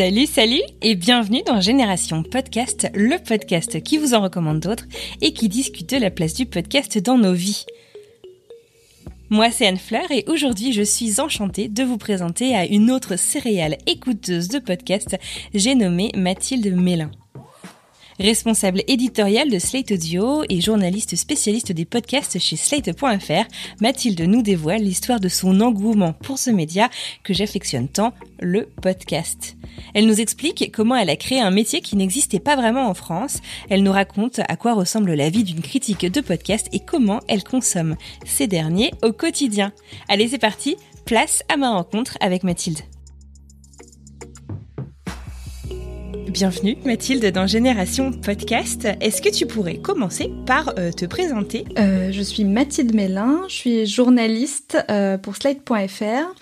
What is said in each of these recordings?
Salut, salut et bienvenue dans Génération Podcast, le podcast qui vous en recommande d'autres et qui discute de la place du podcast dans nos vies. Moi, c'est Anne Fleur et aujourd'hui, je suis enchantée de vous présenter à une autre céréale écouteuse de podcast, j'ai nommé Mathilde Mélin. Responsable éditoriale de Slate Audio et journaliste spécialiste des podcasts chez Slate.fr, Mathilde nous dévoile l'histoire de son engouement pour ce média que j'affectionne tant, le podcast. Elle nous explique comment elle a créé un métier qui n'existait pas vraiment en France. Elle nous raconte à quoi ressemble la vie d'une critique de podcast et comment elle consomme ces derniers au quotidien. Allez, c'est parti, place à ma rencontre avec Mathilde. Bienvenue Mathilde dans Génération Podcast. Est-ce que tu pourrais commencer par euh, te présenter? Euh, je suis Mathilde Mélin, je suis journaliste euh, pour Slate.fr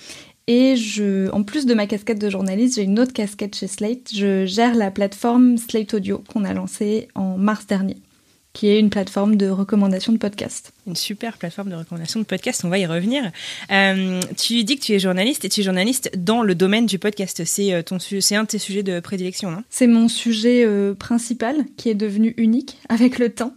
et je, en plus de ma casquette de journaliste, j'ai une autre casquette chez Slate. Je gère la plateforme Slate Audio qu'on a lancée en mars dernier, qui est une plateforme de recommandation de podcasts. Une super plateforme de recommandation de podcast, on va y revenir. Euh, tu dis que tu es journaliste et tu es journaliste dans le domaine du podcast. C'est euh, ton c'est un de tes sujets de prédilection, non? C'est mon sujet euh, principal qui est devenu unique avec le temps.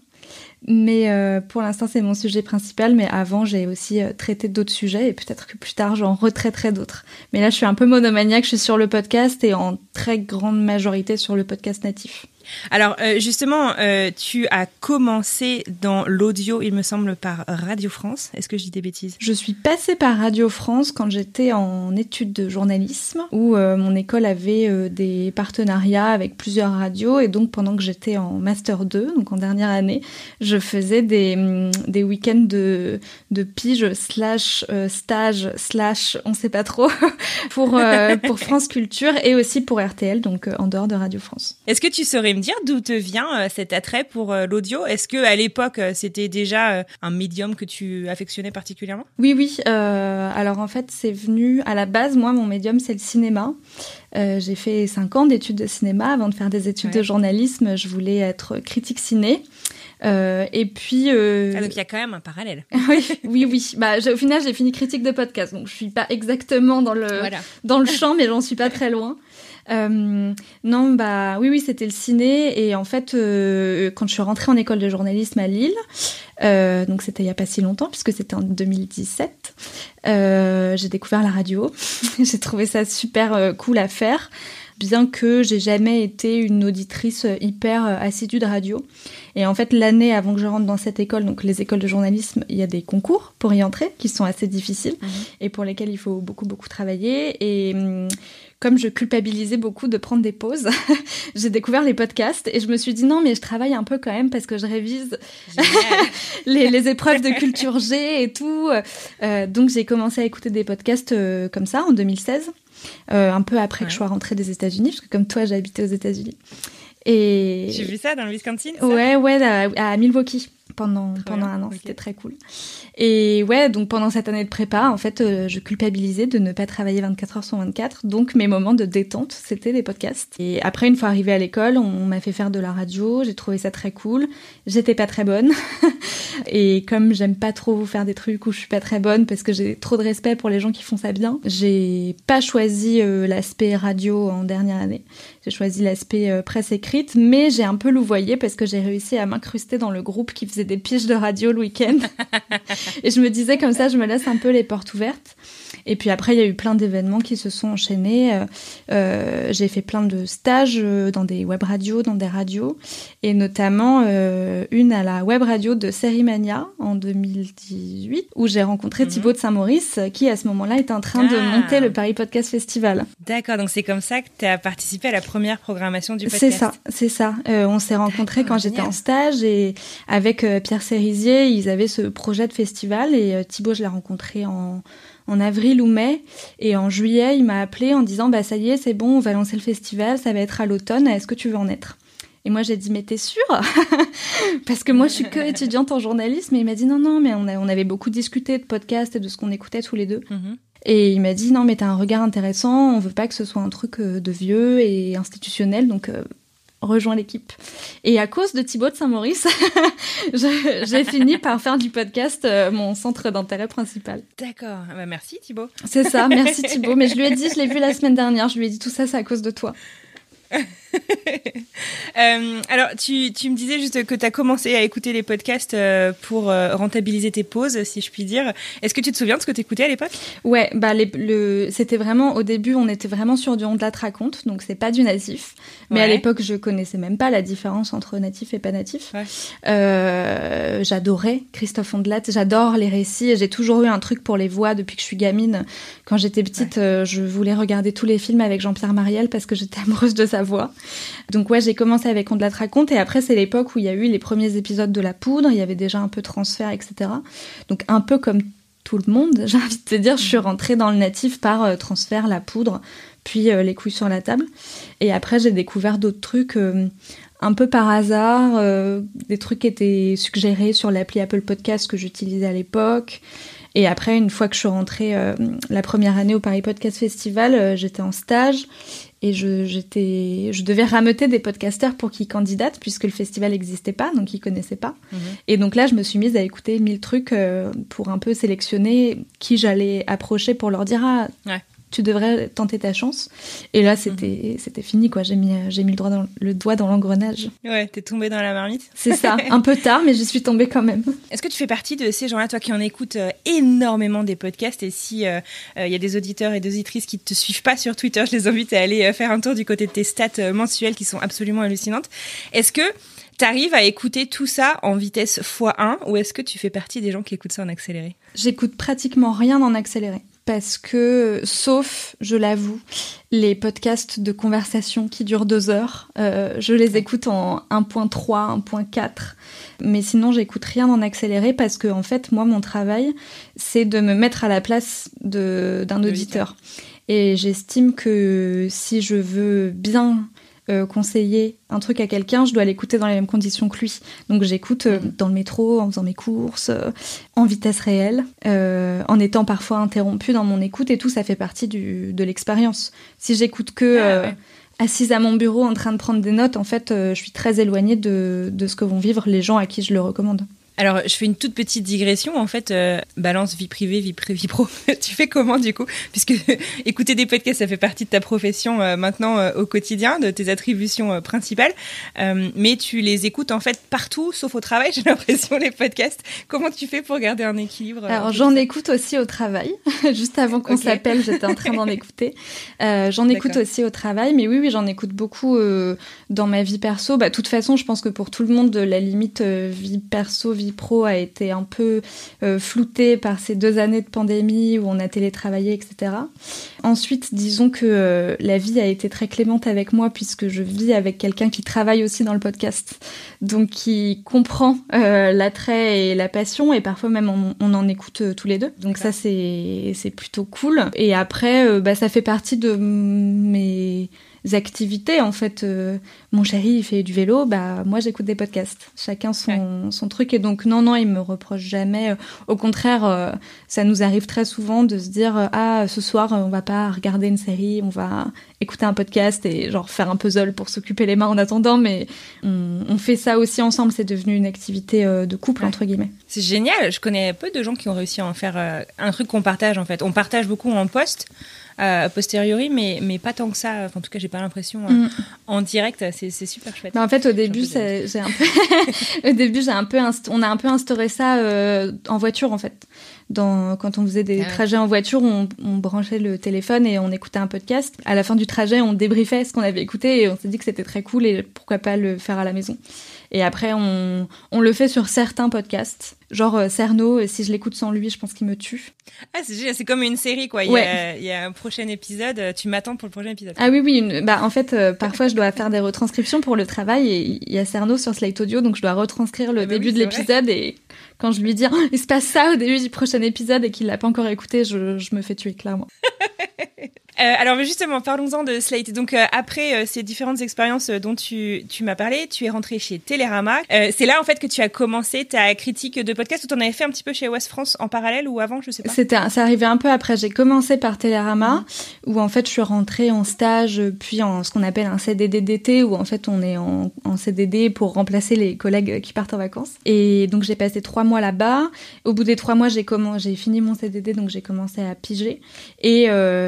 Mais euh, pour l'instant, c'est mon sujet principal. Mais avant, j'ai aussi euh, traité d'autres sujets et peut-être que plus tard, j'en retraiterai d'autres. Mais là, je suis un peu monomaniaque. Je suis sur le podcast et en très grande majorité sur le podcast natif. Alors euh, justement, euh, tu as commencé dans l'audio, il me semble, par Radio France. Est-ce que je dis des bêtises? Je suis passée par Radio France quand j'étais en études de journalisme, où euh, mon école avait des partenariats avec plusieurs radios. Et donc, pendant que j'étais en Master 2, donc en dernière année, je faisais des, des week-ends de, de pige slash stage slash on sait pas trop pour, pour France Culture et aussi pour RTL, donc en dehors de Radio France. Est-ce que tu me dire d'où te vient euh, cet attrait pour euh, l'audio? Est-ce que à l'époque euh, c'était déjà un médium que tu affectionnais particulièrement? Oui, oui. euh, alors en fait, c'est venu à la base. Moi, mon médium, c'est le cinéma. Euh, j'ai fait cinq ans d'études de cinéma avant de faire des études Ouais. de journalisme. Je voulais être critique ciné. Euh, et puis, euh, Ah, donc il y a quand même un parallèle. oui, oui, oui. Bah, au final, j'ai fini critique de podcast, donc je suis pas exactement dans le Voilà. dans le champ, mais j'en suis pas très loin. Euh, non, bah oui, oui, c'était le ciné. Et en fait, euh, quand je suis rentrée en école de journalisme à Lille, euh, donc c'était il y a pas si longtemps, puisque c'était en 2017, euh, j'ai découvert la radio. j'ai trouvé ça super cool à faire, bien que j'ai jamais été une auditrice hyper assidue de radio. Et en fait, l'année avant que je rentre dans cette école, donc les écoles de journalisme, il y a des concours pour y entrer qui sont assez difficiles et pour lesquels il faut beaucoup, beaucoup travailler. Et hum, comme je culpabilisais beaucoup de prendre des pauses, j'ai découvert les podcasts et je me suis dit non, mais je travaille un peu quand même parce que je révise les, les épreuves de culture G et tout. Euh, donc j'ai commencé à écouter des podcasts euh, comme ça en 2016, euh, un peu après Ouais. que je sois rentrée des États-Unis, parce que comme toi, habité aux États-Unis. Et J'ai vu ça dans le Wisconsin. Ouais, ouais, à, à Milwaukee pendant, Très pendant bien, un an, c'était très cool. Et ouais, donc pendant cette année de prépa, en fait, euh, je culpabilisais de ne pas travailler 24 heures sur 24. Donc mes moments de détente, c'était des podcasts. Et après, une fois arrivée à l'école, on m'a fait faire de la radio, j'ai trouvé ça très cool. J'étais pas très bonne. Et comme j'aime pas trop faire des trucs où je suis pas très bonne parce que j'ai trop de respect pour les gens qui font ça bien, j'ai pas choisi euh, l'aspect radio en dernière année. J'ai choisi l'aspect euh, presse écrite, mais j'ai un peu louvoyé parce que j'ai réussi à m'incruster dans le groupe qui faisait des piges de radio le week-end. et je me disais comme ça, je me laisse un peu les portes ouvertes. Et puis après, il y a eu plein d'événements qui se sont enchaînés. Euh, euh, j'ai fait plein de stages euh, dans des web radios, dans des radios, et notamment euh, une à la web radio de Sérimania en 2018, où j'ai rencontré Mhm. Thibaut de Saint-Maurice, qui à ce moment-là était en train de Ah. monter le Paris Podcast Festival. D'accord, donc c'est comme ça que tu as participé à la première programmation du podcast. C'est ça, c'est ça. Euh, on s'est rencontrés quand j'étais en stage et avec Pierre Cérizier, ils avaient ce projet de festival et Thibaut, je l'ai rencontré en, en avril ou mai et en juillet, il m'a appelé en disant bah ça y est, c'est bon, on va lancer le festival, ça va être à l'automne, est-ce que tu veux en être? Et moi j'ai dit mais t'es sûre? Parce que moi je suis que étudiante en journalisme et il m'a dit non non mais on, a- on avait beaucoup discuté de podcasts et de ce qu'on écoutait tous les deux. Mhm. et il m'a dit non mais t'as un regard intéressant, on veut pas que ce soit un truc euh, de vieux et institutionnel, donc euh, rejoins l'équipe. Et à cause de Thibaut de Saint-Maurice, j'ai fini par faire du podcast euh, mon centre d'intérêt principal. D'accord, Ah bah, merci Thibaut. C'est ça, merci Thibaut. Mais je lui ai dit, je l'ai vu la semaine dernière, je lui ai dit tout ça c'est à cause de toi. Euh, alors, tu, tu me disais juste que tu as commencé à écouter les podcasts euh, pour euh, rentabiliser tes pauses, si je puis dire. Est-ce que tu te souviens de ce que tu écoutais à l'époque? Ouais, bah les- le, c'était vraiment au début, on était vraiment sur du Ondelat raconte, donc c'est pas du natif. Mais à l'époque, je connaissais même pas la différence entre natif et pas natif. Ouais. Euh, j'adorais Christophe Ondelat, j'adore les récits. J'ai toujours eu un truc pour les voix depuis que je suis gamine. Quand j'étais petite, euh, je voulais regarder tous les films avec Jean-Pierre Mariel parce que j'étais amoureuse de sa voix. Donc ouais, j'ai commencé avec Ondelat raconte et après c'est l'époque où il y a eu les premiers épisodes de La Poudre. Il y avait déjà un peu de transfert, etc. Donc un peu comme tout le monde, j'ai envie de te dire, je suis rentrée dans le natif par euh, transfert, la poudre, puis euh, les couilles sur la table. Et après, j'ai découvert d'autres trucs euh, un peu par hasard, des trucs qui étaient suggérés sur l'appli Apple Podcast que j'utilisais à l'époque. Et après, une fois que je suis rentrée la première année au Paris Podcast Festival, j'étais en stage et je, j'étais, je devais rameuter des podcasteurs pour qu'ils candidatent puisque le festival n'existait pas, donc ils connaissaient pas. Et donc là, je me suis mise à écouter mille trucs euh, pour un peu sélectionner qui j'allais approcher pour leur dire ah Ouais. Tu devrais tenter ta chance. Et là, c'était c'était fini quoi. J'ai mis j'ai mis le doigt dans le doigt dans l'engrenage. Ouais, t'es tombé dans la marmite. C'est ça, un peu tard, mais j'y suis tombée quand même. Est-ce que tu fais partie de ces gens-là, toi qui en écoutes euh, énormément des podcasts? Et si euh, euh, il y a des auditeurs et des auditrices qui te suivent pas sur Twitter, je les invite à aller euh, faire un tour du côté de tes stats euh, mensuelles qui sont absolument hallucinantes. Est-ce que tu arrives à écouter tout ça en vitesse x1 ou est-ce que tu fais partie des gens qui écoutent ça en accéléré? J'écoute pratiquement rien en accéléré. Parce que, sauf, je l'avoue, les podcasts de conversation qui durent deux heures, euh, je les écoute en 1.3, 1.4. Mais sinon, j'écoute rien en accéléré parce que, en fait, moi, mon travail, c'est de me mettre à la place de- d'un auditeur. Et j'estime que si je veux bien euh, conseiller un truc à quelqu'un, je dois l'écouter dans les mêmes conditions que lui. Donc j'écoute euh, dans le métro, en faisant mes courses, euh, en vitesse réelle, en étant parfois interrompue dans mon écoute et tout, ça fait partie du, de l'expérience. Si j'écoute que Ah, ouais. assise à mon bureau en train de prendre des notes, en fait, je suis très éloignée de, de ce que vont vivre les gens à qui je le recommande. Alors, je fais une toute petite digression. En fait, euh, balance vie privée, vie privée, vie pro. tu fais comment du coup? Puisque écouter des podcasts, ça fait partie de ta profession euh, maintenant euh, au quotidien, de tes attributions principales. Mais tu les écoutes en fait partout, sauf au travail. J'ai l'impression les podcasts. Comment tu fais pour garder un équilibre Alors j'en écoute aussi au travail. Juste avant qu'on s'appelle, j'étais en train d'en écouter. J'en écoute aussi au travail, mais oui, oui, j'en écoute beaucoup dans ma vie perso. Bah, de toute façon, je pense que pour tout le monde, la limite vie perso, vie pro a été un peu euh, floutée par ces deux années de pandémie où on a télétravaillé, etc. Ensuite, disons que euh, la vie a été très clémente avec moi puisque je vis avec quelqu'un qui travaille aussi dans le podcast, donc qui comprend euh, l'attrait et la passion et parfois même on, on en écoute euh, tous les deux. Donc ça c'est c'est plutôt cool. Et après, bah, ça fait partie de mes activités en fait. Euh, mon chéri il fait du vélo, bah moi j'écoute des podcasts. Chacun son, son truc et donc non non il me reproche jamais. Au contraire, euh, ça nous arrive très souvent de se dire euh, ah ce soir on va pas regarder une série, on va écouter un podcast et genre faire un puzzle pour s'occuper les mains en attendant. Mais on, on fait ça aussi ensemble. C'est devenu une activité euh, de couple Ouais. entre guillemets. C'est génial. Je connais peu de gens qui ont réussi à en faire un truc qu'on partage en fait. On partage beaucoup en post. Euh, a posteriori, mais, mais pas tant que ça. Enfin, en tout cas, j'ai pas l'impression. euh, Mm. En direct, c'est super chouette. En fait, au début, j'ai un peu, au début, j'ai un peu, on a un peu instauré ça euh, en voiture, en fait. dans, quand on faisait des Ah ouais. trajets en voiture, on, on branchait le téléphone et on écoutait un podcast. À la fin du trajet, on débriefait ce qu'on avait écouté et on s'est dit que c'était très cool et pourquoi pas le faire à la maison. Et après, on, on le fait sur certains podcasts. Genre euh, Cerno, euh, si je l'écoute sans lui, je pense qu'il me tue. Ah, c'est comme une série, quoi. Il, y a, Ouais. il y a un prochain épisode, euh, tu m'attends pour le prochain épisode. Ah oui, oui. une- bah, en fait, euh, parfois, je dois faire des retranscriptions pour le travail et il y a Cerno sur Slate Audio, donc je dois retranscrire le Ah bah début oui, de l'épisode et quand je lui dis Oh, il se passe ça au début du prochain épisode et qu'il l'a pas encore écouté, je, je me fais tuer clairement. Euh, alors justement, parlons-en de Slate. Donc euh, après euh, ces différentes expériences dont tu, tu m'as parlé, tu es rentré chez Télérama. C'est là en fait que tu as commencé ta critique de podcast ou t'en avais fait un petit peu chez West France en parallèle ou avant, je sais pas? C'était, ça arrivait un peu après. J'ai commencé par Télérama, où en fait je suis rentrée en stage, puis en ce qu'on appelle un CDD d'été, où en fait on est en, en CDD pour remplacer les collègues qui partent en vacances. Et donc j'ai passé trois mois là-bas. Au bout des trois mois, j'ai j'ai fini mon CDD, donc j'ai commencé à piger. Et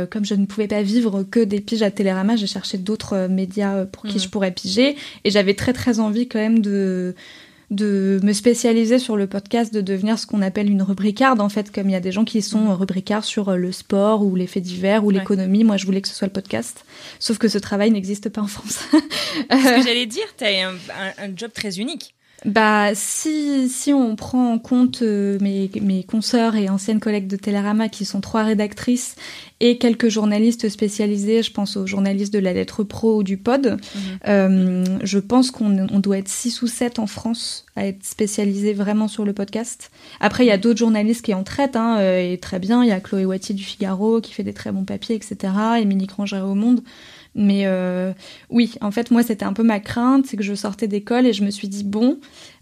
comme je ne pouvais pas vivre que des piges à Télérama, j'ai cherché d'autres euh, médias euh, pour qui Mhm. je pourrais piger. Et j'avais très très envie quand même de de me spécialiser sur le podcast, de devenir ce qu'on appelle une rubricarde, en fait, comme il y a des gens qui sont euh, rubricards sur le sport ou les faits divers ou Ouais. l'économie. Moi, je voulais que ce soit le podcast. Sauf que ce travail n'existe pas en France. Ce que j'allais dire, t'as un, un, un job très unique. Bah, si, si on prend en compte euh, mes, mes consoeurs et anciennes collègues de Télérama qui sont trois rédactrices et quelques journalistes spécialisés, je pense aux journalistes de la lettre pro ou du pod, euh, je pense qu'on on doit être six ou sept en France à être spécialisés vraiment sur le podcast. Après, il y a d'autres journalistes qui en traitent, hein, euh, et très bien. Il y a Chloé Wattier du Figaro qui fait des très bons papiers, etc. Émilie Granger au Monde. Mais euh, oui, en fait, moi, c'était un peu ma crainte, c'est que je sortais d'école et je me suis dit, bon,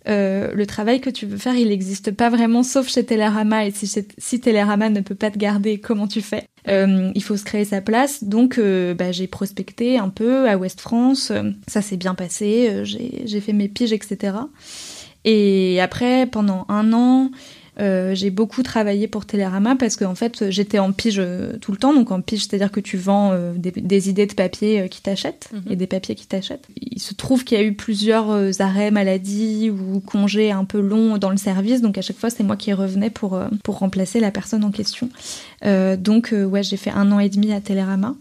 euh, le travail que tu veux faire, il n'existe pas vraiment, sauf chez Télérama. Et si, si Télérama ne peut pas te garder, comment tu fais? Euh, Il faut se créer sa place. Donc, bah, j'ai prospecté un peu à Ouest France. Ça s'est bien passé. j'ai fait mes piges, etc. Et après, pendant un an, euh, j'ai beaucoup travaillé pour Télérama parce qu'en fait, j'étais en pige euh, tout le temps. Donc en pige, c'est-à-dire que tu vends euh, des, des idées de papier qui t'achètent Mhm. et des papiers qui t'achètent. Il se trouve qu'il y a eu plusieurs arrêts maladie ou congés un peu longs dans le service. Donc à chaque fois, c'est moi qui revenais pour, pour remplacer la personne en question. Donc ouais, j'ai fait un an et demi à Télérama.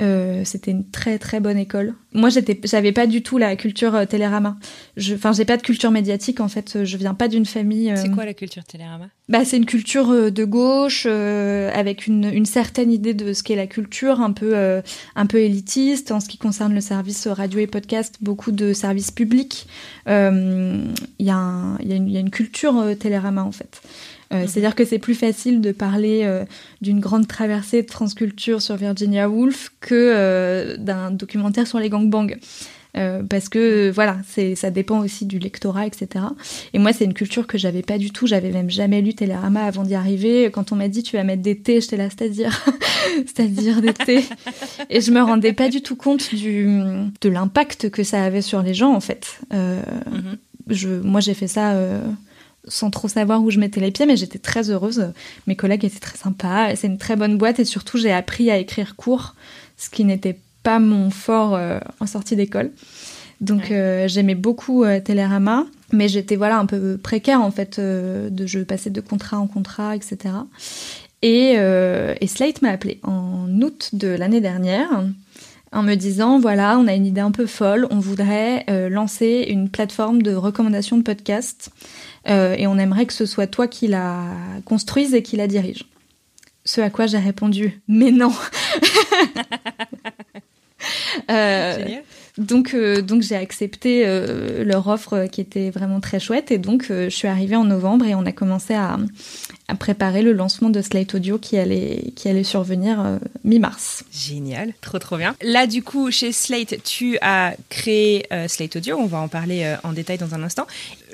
Euh, c'était une très très bonne école. Moi, j'étais, j'avais pas du tout la culture euh, Télérama. Je, enfin, j'ai pas de culture médiatique en fait. Je viens pas d'une famille. euh, C'est quoi la culture Télérama? Bah, c'est une culture euh, de gauche avec une, une certaine idée de ce qu'est la culture, un peu un peu élitiste en ce qui concerne le service radio et podcast, beaucoup de services publics. Il y, y, a une- il y a une culture Télérama en fait. Euh, C'est-à-dire que c'est plus facile de parler euh, d'une grande traversée de transculture sur Virginia Woolf que euh, d'un documentaire sur les gangbangs. Parce que euh, voilà, ça dépend aussi du lectorat, etc. Et moi, c'est une culture que j'avais pas du tout. J'avais même jamais lu Télérama avant d'y arriver. Quand on m'a dit tu vas mettre des thés, j'étais là, c'est-à-dire, c'est-à-dire des thés. Et je me rendais pas du tout compte du de l'impact que ça avait sur les gens en fait. Mhm. je, moi, j'ai fait ça. Sans trop savoir où je mettais les pieds, mais j'étais très heureuse. Mes collègues étaient très sympas. C'est une très bonne boîte et surtout j'ai appris à écrire court, ce qui n'était pas mon fort euh, en sortie d'école. Donc Ouais. euh, j'aimais beaucoup euh, Télérama, mais j'étais voilà un peu précaire en fait. euh, de, je passais de contrat en contrat, etc. Et, et Slate m'a appelé en août de l'année dernière en me disant voilà, on a une idée un peu folle, on voudrait euh, lancer une plateforme de recommandation de podcasts euh, et on aimerait que ce soit toi qui la construise et qui la dirige. Ce à quoi j'ai répondu mais non. Euh, donc, euh, donc j'ai accepté euh, leur offre qui était vraiment très chouette et donc je suis arrivée en novembre et on a commencé à, à préparer le lancement de Slate Audio qui allait, qui allait survenir euh, mi-mars. Génial, trop trop bien. Là, du coup, chez Slate, tu as créé euh, Slate Audio. On va en parler euh, en détail dans un instant.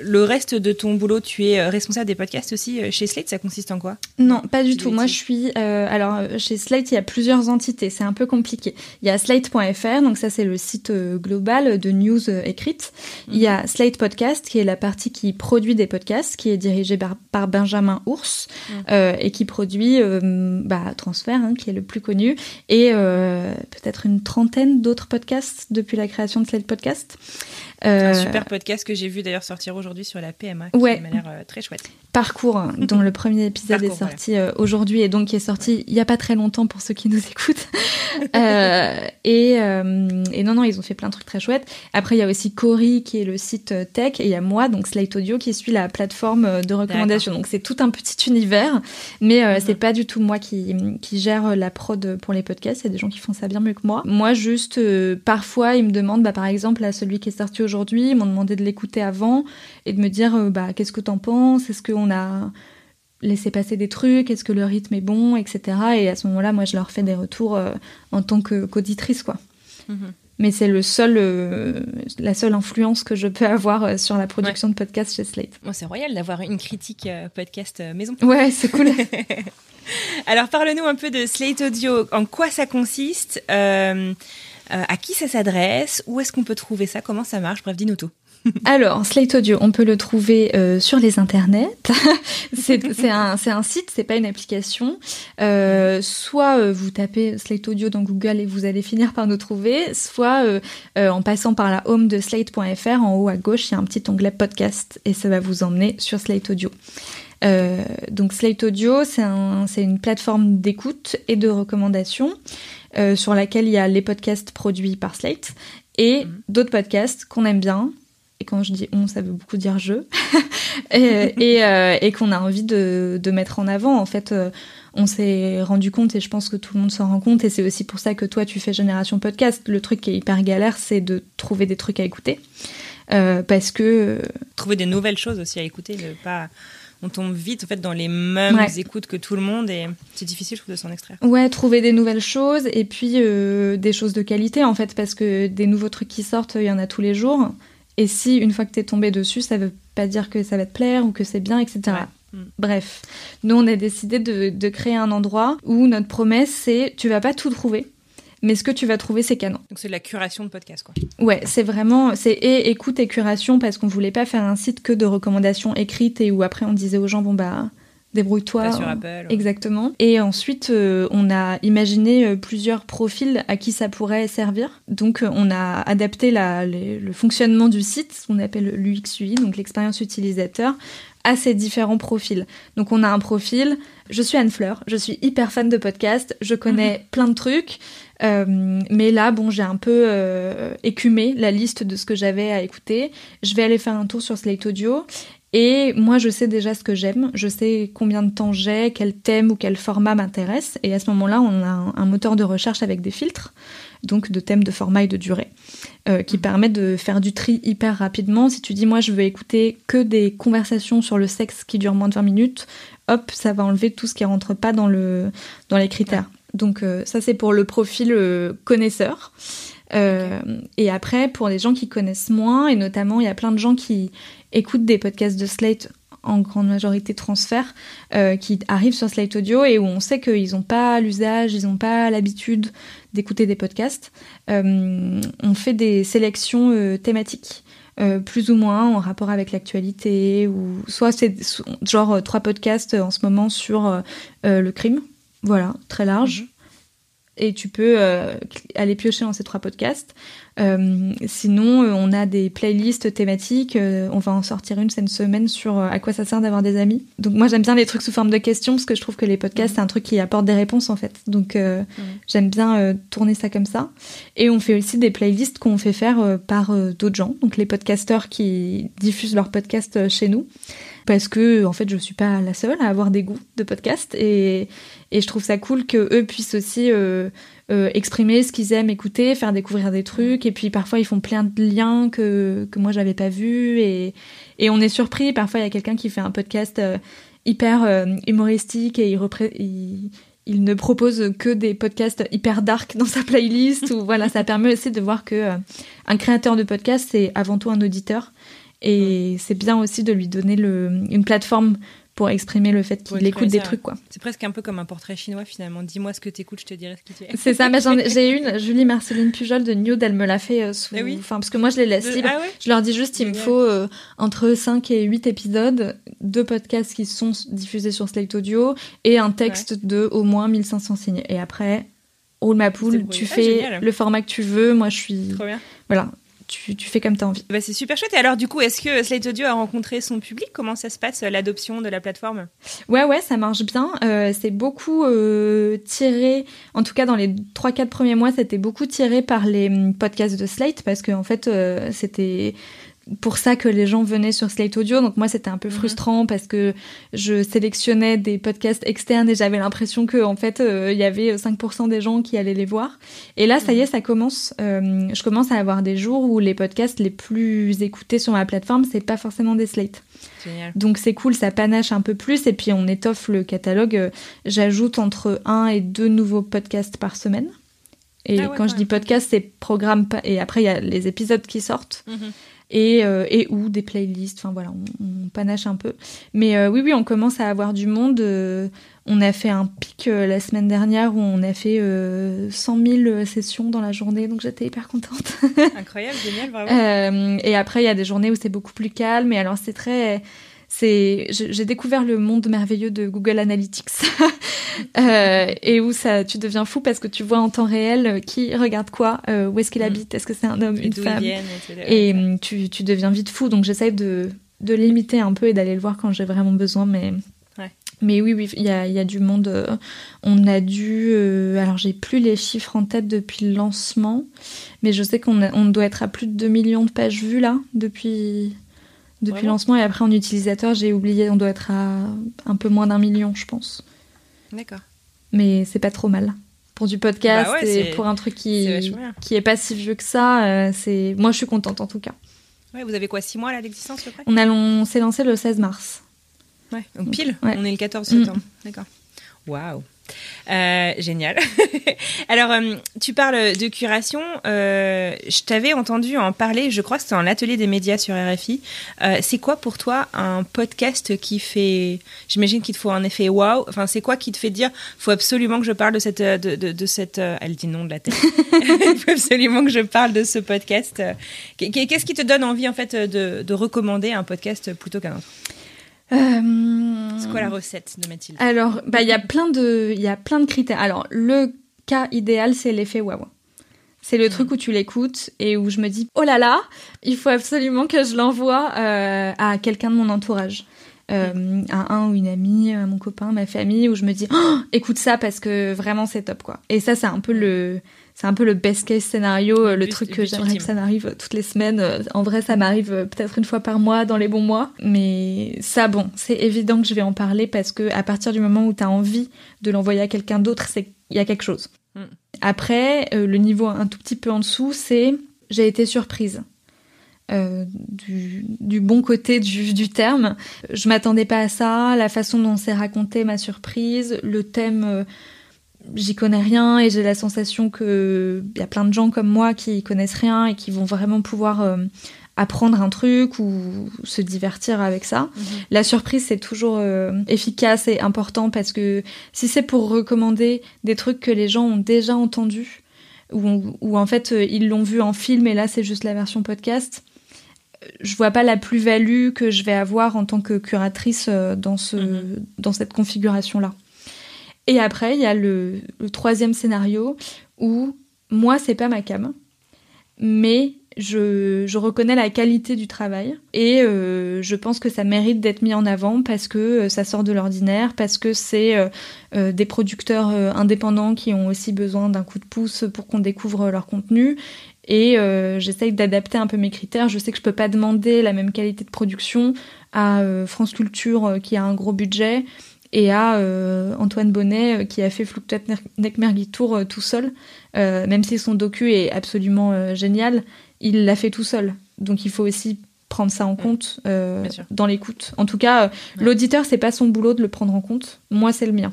Le reste de ton boulot, tu es euh, responsable des podcasts aussi euh, chez Slate. Ça consiste en quoi? Non, pas du tout. Moi, je suis. euh, alors, chez Slate, il y a plusieurs entités. C'est un peu compliqué. Il y a slate.fr, donc ça, c'est le site global de news écrites. Il y a Slate Podcast, qui est la partie qui produit des podcasts, qui est dirigée par, par Benjamin Ours. euh, et qui produit euh, bah, Transfert, hein, qui est le plus connu, et peut-être une trentaine d'autres podcasts depuis la création de Slate Podcast. Un super podcast que j'ai vu d'ailleurs sortir aujourd'hui sur la PMA, qui Ouais. m'a l'air euh, très chouette. Parcours, hein, dont le premier épisode Parcours, est sorti euh, aujourd'hui et donc qui est sorti il y a pas très longtemps pour ceux qui nous écoutent. Euh, et, euh, et non, non, ils ont fait plein de trucs très chouettes. Après, il y a aussi Cory qui est le site tech et il y a moi, donc Slate Audio, qui suit la plateforme de recommandation. Donc c'est tout un petit univers, mais euh, c'est pas du tout moi qui, qui gère la prod pour les podcasts. Il y a des gens qui font ça bien mieux que moi. Moi, juste, parfois, ils me demandent, bah, par exemple, à celui qui est sorti aujourd'hui, ils m'ont demandé de l'écouter avant et de me dire, euh, bah, qu'est-ce que t'en penses? Est-ce qu'on a laissé passer des trucs? Est-ce que le rythme est bon? Etc. Et à ce moment-là, moi, je leur fais des retours euh, en tant qu'auditrice, quoi. Mhm. Mais c'est le seul, euh, la seule influence que je peux avoir sur la production de podcasts chez Slate. Bon, c'est royal d'avoir une critique podcast maison. Ouais, c'est cool. Alors, parle-nous un peu de Slate Audio. En quoi ça consiste? Euh, euh, À qui ça s'adresse? Où est-ce qu'on peut trouver ça? Comment ça marche? Bref, dis-nous tout. Alors, Slate Audio, on peut le trouver euh, sur les internets. c'est un, un site, c'est pas une application. Euh, soit euh, vous tapez Slate Audio dans Google et vous allez finir par nous trouver, soit euh, euh, en passant par la home de slate.fr, en haut à gauche, il y a un petit onglet podcast et ça va vous emmener sur Slate Audio. Euh, donc Slate Audio, c'est un, c'est une plateforme d'écoute et de recommandation euh, sur laquelle il y a les podcasts produits par Slate et d'autres podcasts qu'on aime bien. Et quand je dis on, ça veut beaucoup dire je. et et, euh, et qu'on a envie de, de mettre en avant. En fait, euh, on s'est rendu compte, et je pense que tout le monde s'en rend compte, et c'est aussi pour ça que toi, tu fais Génération Podcast. Le truc qui est hyper galère, c'est de trouver des trucs à écouter. Euh, parce que Trouver des nouvelles choses aussi à écouter. De pas... On tombe vite en fait dans les mêmes Ouais. écoutes que tout le monde et c'est difficile, je trouve, de s'en extraire. Ouais, trouver des nouvelles choses et puis euh, des choses de qualité en fait, parce que des nouveaux trucs qui sortent, il y en a tous les jours. Et si une fois que t'es tombé dessus, ça veut pas dire que ça va te plaire ou que c'est bien, etc. Ouais. Mm. Bref, nous on a décidé de, de créer un endroit où notre promesse c'est tu vas pas tout trouver, mais ce que tu vas trouver c'est canon. Donc c'est de la curation de podcast, quoi. Ouais, c'est vraiment, c'est et écoute et curation parce qu'on voulait pas faire un site que de recommandations écrites et où après on disait aux gens bon bah débrouille-toi. Sur Apple. Exactement. Et ensuite, euh, on a imaginé euh, plusieurs profils à qui ça pourrait servir. Donc, euh, on a adapté la- les- le fonctionnement du site, ce qu'on appelle l'UX/UI, donc l'expérience utilisateur, à ces différents profils. Donc, on a un profil. Je suis Anne Fleur, je suis hyper fan de podcasts, je connais plein de trucs. euh, mais là, bon, j'ai un peu euh, écumé la liste de ce que j'avais à écouter. Je vais aller faire un tour sur Slate Audio et moi, je sais déjà ce que j'aime, je sais combien de temps j'ai, quel thème ou quel format m'intéresse. Et à ce moment-là, on a un, un moteur de recherche avec des filtres, donc de thèmes de format et de durée, euh, qui permet de faire du tri hyper rapidement. Si tu dis, moi, je veux écouter que des conversations sur le sexe qui durent moins de 20 minutes, hop, ça va enlever tout ce qui rentre pas dans, le, dans les critères. Donc euh, ça, c'est pour le profil euh, connaisseur. Euh, Et après, pour les gens qui connaissent moins, et notamment, il y a plein de gens qui écoutent des podcasts de Slate en grande majorité transfert, euh, qui arrivent sur Slate Audio et où on sait qu'ils n'ont pas l'usage, ils n'ont pas l'habitude d'écouter des podcasts. Euh, on fait des sélections thématiques. euh, plus ou moins en rapport avec l'actualité ou soit c'est genre euh, trois podcasts en ce moment sur le crime voilà très large et tu peux euh, aller piocher dans ces trois podcasts. Euh, sinon, euh, on a des playlists thématiques. euh, on va en sortir une cette semaine sur à quoi ça sert d'avoir des amis. Donc moi, j'aime bien les trucs sous forme de questions parce que je trouve que les podcasts, c'est un truc qui apporte des réponses en fait. Donc euh, j'aime bien tourner ça comme ça. Et on fait aussi des playlists qu'on fait faire par d'autres gens, donc les podcasteurs qui diffusent leurs podcasts chez nous. Parce que en fait, je suis pas la seule à avoir des goûts de podcast et, et je trouve ça cool que eux puissent aussi euh, euh, exprimer ce qu'ils aiment écouter, faire découvrir des trucs. Et puis parfois, ils font plein de liens que, que moi, j'avais pas vus. Et, et on est surpris. Parfois, il y a quelqu'un qui fait un podcast euh, hyper euh, humoristique et il, il, il ne propose que des podcasts hyper dark dans sa playlist. ou voilà, ça permet aussi de voir que un créateur de podcast, c'est avant tout un auditeur. Et c'est bien aussi de lui donner le, une plateforme pour exprimer le fait qu'il écoute des ça, trucs, quoi. C'est presque un peu comme un portrait chinois finalement. Dis-moi ce que t'écoutes, je te dirai ce qui tu es. C'est ça, mais j'ai une, Julie Marceline Pujol de Nude, elle me l'a fait euh, sous. Ah oui Enfin, parce que moi, je les laisse De- libres. Ah ouais Je leur dis juste, il me faut euh, entre 5 et 8 épisodes, deux podcasts qui sont diffusés sur Slate Audio et un texte de au moins 1500 signes. Et après, roule ma poule, tu Ah, fais génial. le format que tu veux. Moi, je suis. Trop bien. Voilà, tu, tu fais comme tu as envie. Bah, c'est super chouette. Et alors, du coup, est-ce que Slate Audio a rencontré son public? Comment ça se passe, euh, l'adoption de la plateforme? Ouais, ouais, ça marche bien. Euh, c'est beaucoup euh, tiré, en tout cas dans les 3-4 premiers mois, c'était beaucoup tiré par les hum, podcasts de Slate parce que en fait, euh, c'était pour ça que les gens venaient sur Slate Audio. Donc moi, c'était un peu Mhm. frustrant parce que je sélectionnais des podcasts externes et j'avais l'impression que en fait, euh, il y avait 5% des gens qui allaient les voir. Et là, ça y est, ça commence. Euh, je commence à avoir des jours où les podcasts les plus écoutés sur ma plateforme, c'est pas forcément des Slate. Génial. Donc c'est cool, ça panache un peu plus et puis on étoffe le catalogue. Euh, J'ajoute entre un et deux nouveaux podcasts par semaine. Et Ah ouais, quand je dis podcast, c'est programme et après il y a les épisodes qui sortent Mhm. Et, euh, et ou des playlists. Enfin voilà, on, on panache un peu. Mais euh, oui, oui, on commence à avoir du monde. Euh, on a fait un pic euh, la semaine dernière où on a fait euh, 100 000 sessions dans la journée, donc j'étais hyper contente. Incroyable, génial, vraiment. Euh, et après, il y a des journées où c'est beaucoup plus calme. Et alors, c'est très. C'est, j'ai découvert le monde merveilleux de Google Analytics Euh, et où ça, tu deviens fou parce que tu vois en temps réel euh, qui regarde quoi, euh, où est-ce qu'il Mm. habite, est-ce que c'est un homme, Et une femme. viennent. Et hum, tu, tu deviens vite fou. Donc j'essaye de, de limiter un peu et d'aller le voir quand j'ai vraiment besoin. Mais, Ouais. mais oui, oui, il y a, y a du monde. euh, On a dû. euh, alors j'ai plus les chiffres en tête depuis le lancement. Mais je sais qu'on on doit être à plus de 2 millions de pages vues là depuis, depuis Vraiment lancement. Et après en utilisateur, j'ai oublié, on doit être à un peu moins d'un million, je pense. D'accord. Mais c'est pas trop mal. Pour du podcast Bah ouais, et pour un truc qui, bien. qui est pas si vieux que ça, euh, c'est moi je suis contente en tout cas. Ouais, vous avez quoi, 6 mois là d'existence à peu près? On, on s'est lancé le 16 mars. Ouais, donc pile, Ouais. on est le 14 Mm. septembre. D'accord. Waouh. Euh, génial. Alors, euh, tu parles de curation. euh, je t'avais entendu en parler, je crois que c'était en atelier des médias sur RFI. C'est quoi pour toi un podcast qui fait. J'imagine qu'il te faut un effet waouh. Enfin, c'est quoi qui te fait dire faut absolument que je parle de cette. De, de, de cette elle dit non de la tête. Il faut absolument que je parle de ce podcast. Qu'est- Qu'est-ce qui te donne envie, en fait, de, de recommander un podcast plutôt qu'un autre? Euh, C'est quoi la recette de Mathilde? Alors, bah il y a plein de, il y a plein de critères. Alors, le cas idéal, c'est l'effet waouh. C'est le truc où tu l'écoutes et où je me dis oh là là, il faut absolument que je l'envoie euh, à quelqu'un de mon entourage. Euh, à un ou une amie, à mon copain, ma famille, où je me dis Oh, écoute ça parce que vraiment c'est top quoi. Et ça c'est un peu le c'est un peu le best case scénario, euh, le truc que j'aimerais que ça m'arrive toutes les semaines. Euh, En vrai ça m'arrive euh, peut-être une fois par mois dans les bons mois, mais ça bon, c'est évident que je vais en parler parce que à partir du moment où tu as envie de l'envoyer à quelqu'un d'autre, c'est il y a quelque chose. Mm. Après, euh, le niveau un tout petit peu en dessous, c'est j'ai été surprise. Euh, du, du bon côté du, du terme. Je m'attendais pas à ça, la façon dont c'est raconté m'a surprise, le thème, euh, j'y connais rien et j'ai la sensation que il y a plein de gens comme moi qui connaissent rien et qui vont vraiment pouvoir euh, apprendre un truc ou se divertir avec ça. La surprise, c'est toujours euh, efficace et important parce que si c'est pour recommander des trucs que les gens ont déjà entendus ou, ou en fait euh, ils l'ont vu en film et là c'est juste la version podcast, je vois pas la plus-value que je vais avoir en tant que curatrice dans, ce, Mhm. dans cette configuration-là. Et après, il y a le, troisième scénario où moi, c'est pas ma cam, mais je, reconnais la qualité du travail et euh, je pense que ça mérite d'être mis en avant parce que euh, ça sort de l'ordinaire, parce que c'est euh, des producteurs indépendants qui ont aussi besoin d'un coup de pouce pour qu'on découvre leur contenu. Et j'essaye d'adapter un peu mes critères. Je sais que je peux pas demander la même qualité de production à France Culture qui a un gros budget et à euh, Antoine Bonnet euh, qui a fait Fluctuat Nekmergitour euh, tout seul. Même si son docu est absolument génial, il l'a fait tout seul. Donc il faut aussi prendre ça en compte Bien sûr. dans l'écoute. En tout cas, Ouais. l'auditeur, c'est pas son boulot de le prendre en compte. Moi, c'est le mien.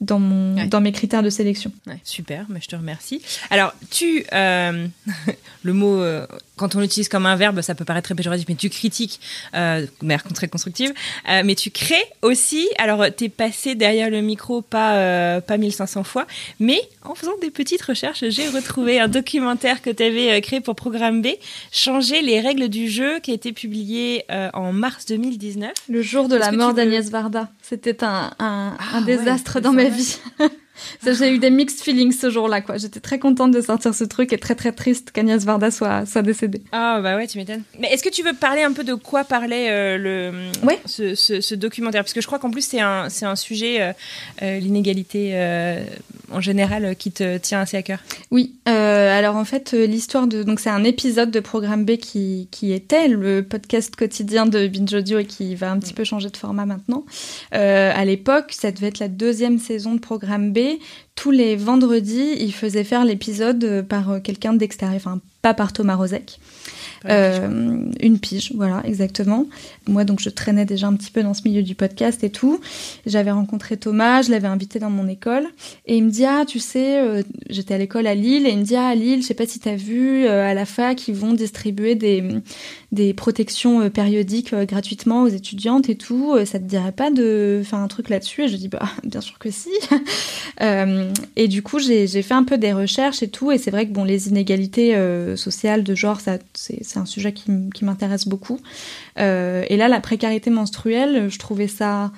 Dans, mon, Ouais. dans mes critères de sélection. Ouais, super, mais je te remercie. Alors, tu, euh, le mot euh, quand on l'utilise comme un verbe, ça peut paraître très péjoratif, mais tu critiques, euh, mais très constructive. Euh, mais tu crées aussi. Alors, t'es passé derrière le micro pas euh, pas 1500 fois, mais en faisant des petites recherches, j'ai retrouvé un documentaire que tu avais euh, créé pour Programme B, changer les règles du jeu, qui a été publié euh, en mars 2019. Le jour de la mort d'Agnès Varda. C'était un, un, Ah un désastre dans ma vie. J'ai eu des mixed feelings ce jour-là, quoi. J'étais très contente de sortir ce truc et très très triste qu'Agnès Varda soit, soit décédée. Ah bah ouais, tu m'étonnes. Mais est-ce que tu veux parler un peu de quoi parlait euh, le Ouais. ce, ce, ce documentaire? Parce que je crois qu'en plus c'est un c'est un sujet euh, euh, l'inégalité en général qui te tient assez à cœur. Oui, alors en fait, l'histoire de. Donc, c'est un épisode de Programme B qui, qui était le podcast quotidien de Binge Audio et qui va un petit peu changer de format maintenant. À l'époque, ça devait être la deuxième saison de Programme B. Tous les vendredis, il faisait faire l'épisode euh, par euh, quelqu'un d'extérieur, enfin, pas par Thomas Rozek. Euh, une pige, voilà, exactement. Moi, donc, je traînais déjà un petit peu dans ce milieu du podcast et tout. J'avais rencontré Thomas, je l'avais invité dans mon école, et il me dit ah, tu sais, euh, j'étais à l'école à Lille, et il me dit ah, à Lille, je sais pas si t'as vu, euh, à la fac, ils vont distribuer des des protections euh, périodiques euh, gratuitement aux étudiantes et tout. Euh, ça te dirait pas de faire un truc là-dessus? Et je dis bah bien sûr que si. Et du coup, j'ai fait un peu des recherches et tout, et c'est vrai que bon, les inégalités sociales de genre, c'est un sujet qui, m'intéresse beaucoup. Et là, la précarité menstruelle, je trouvais ça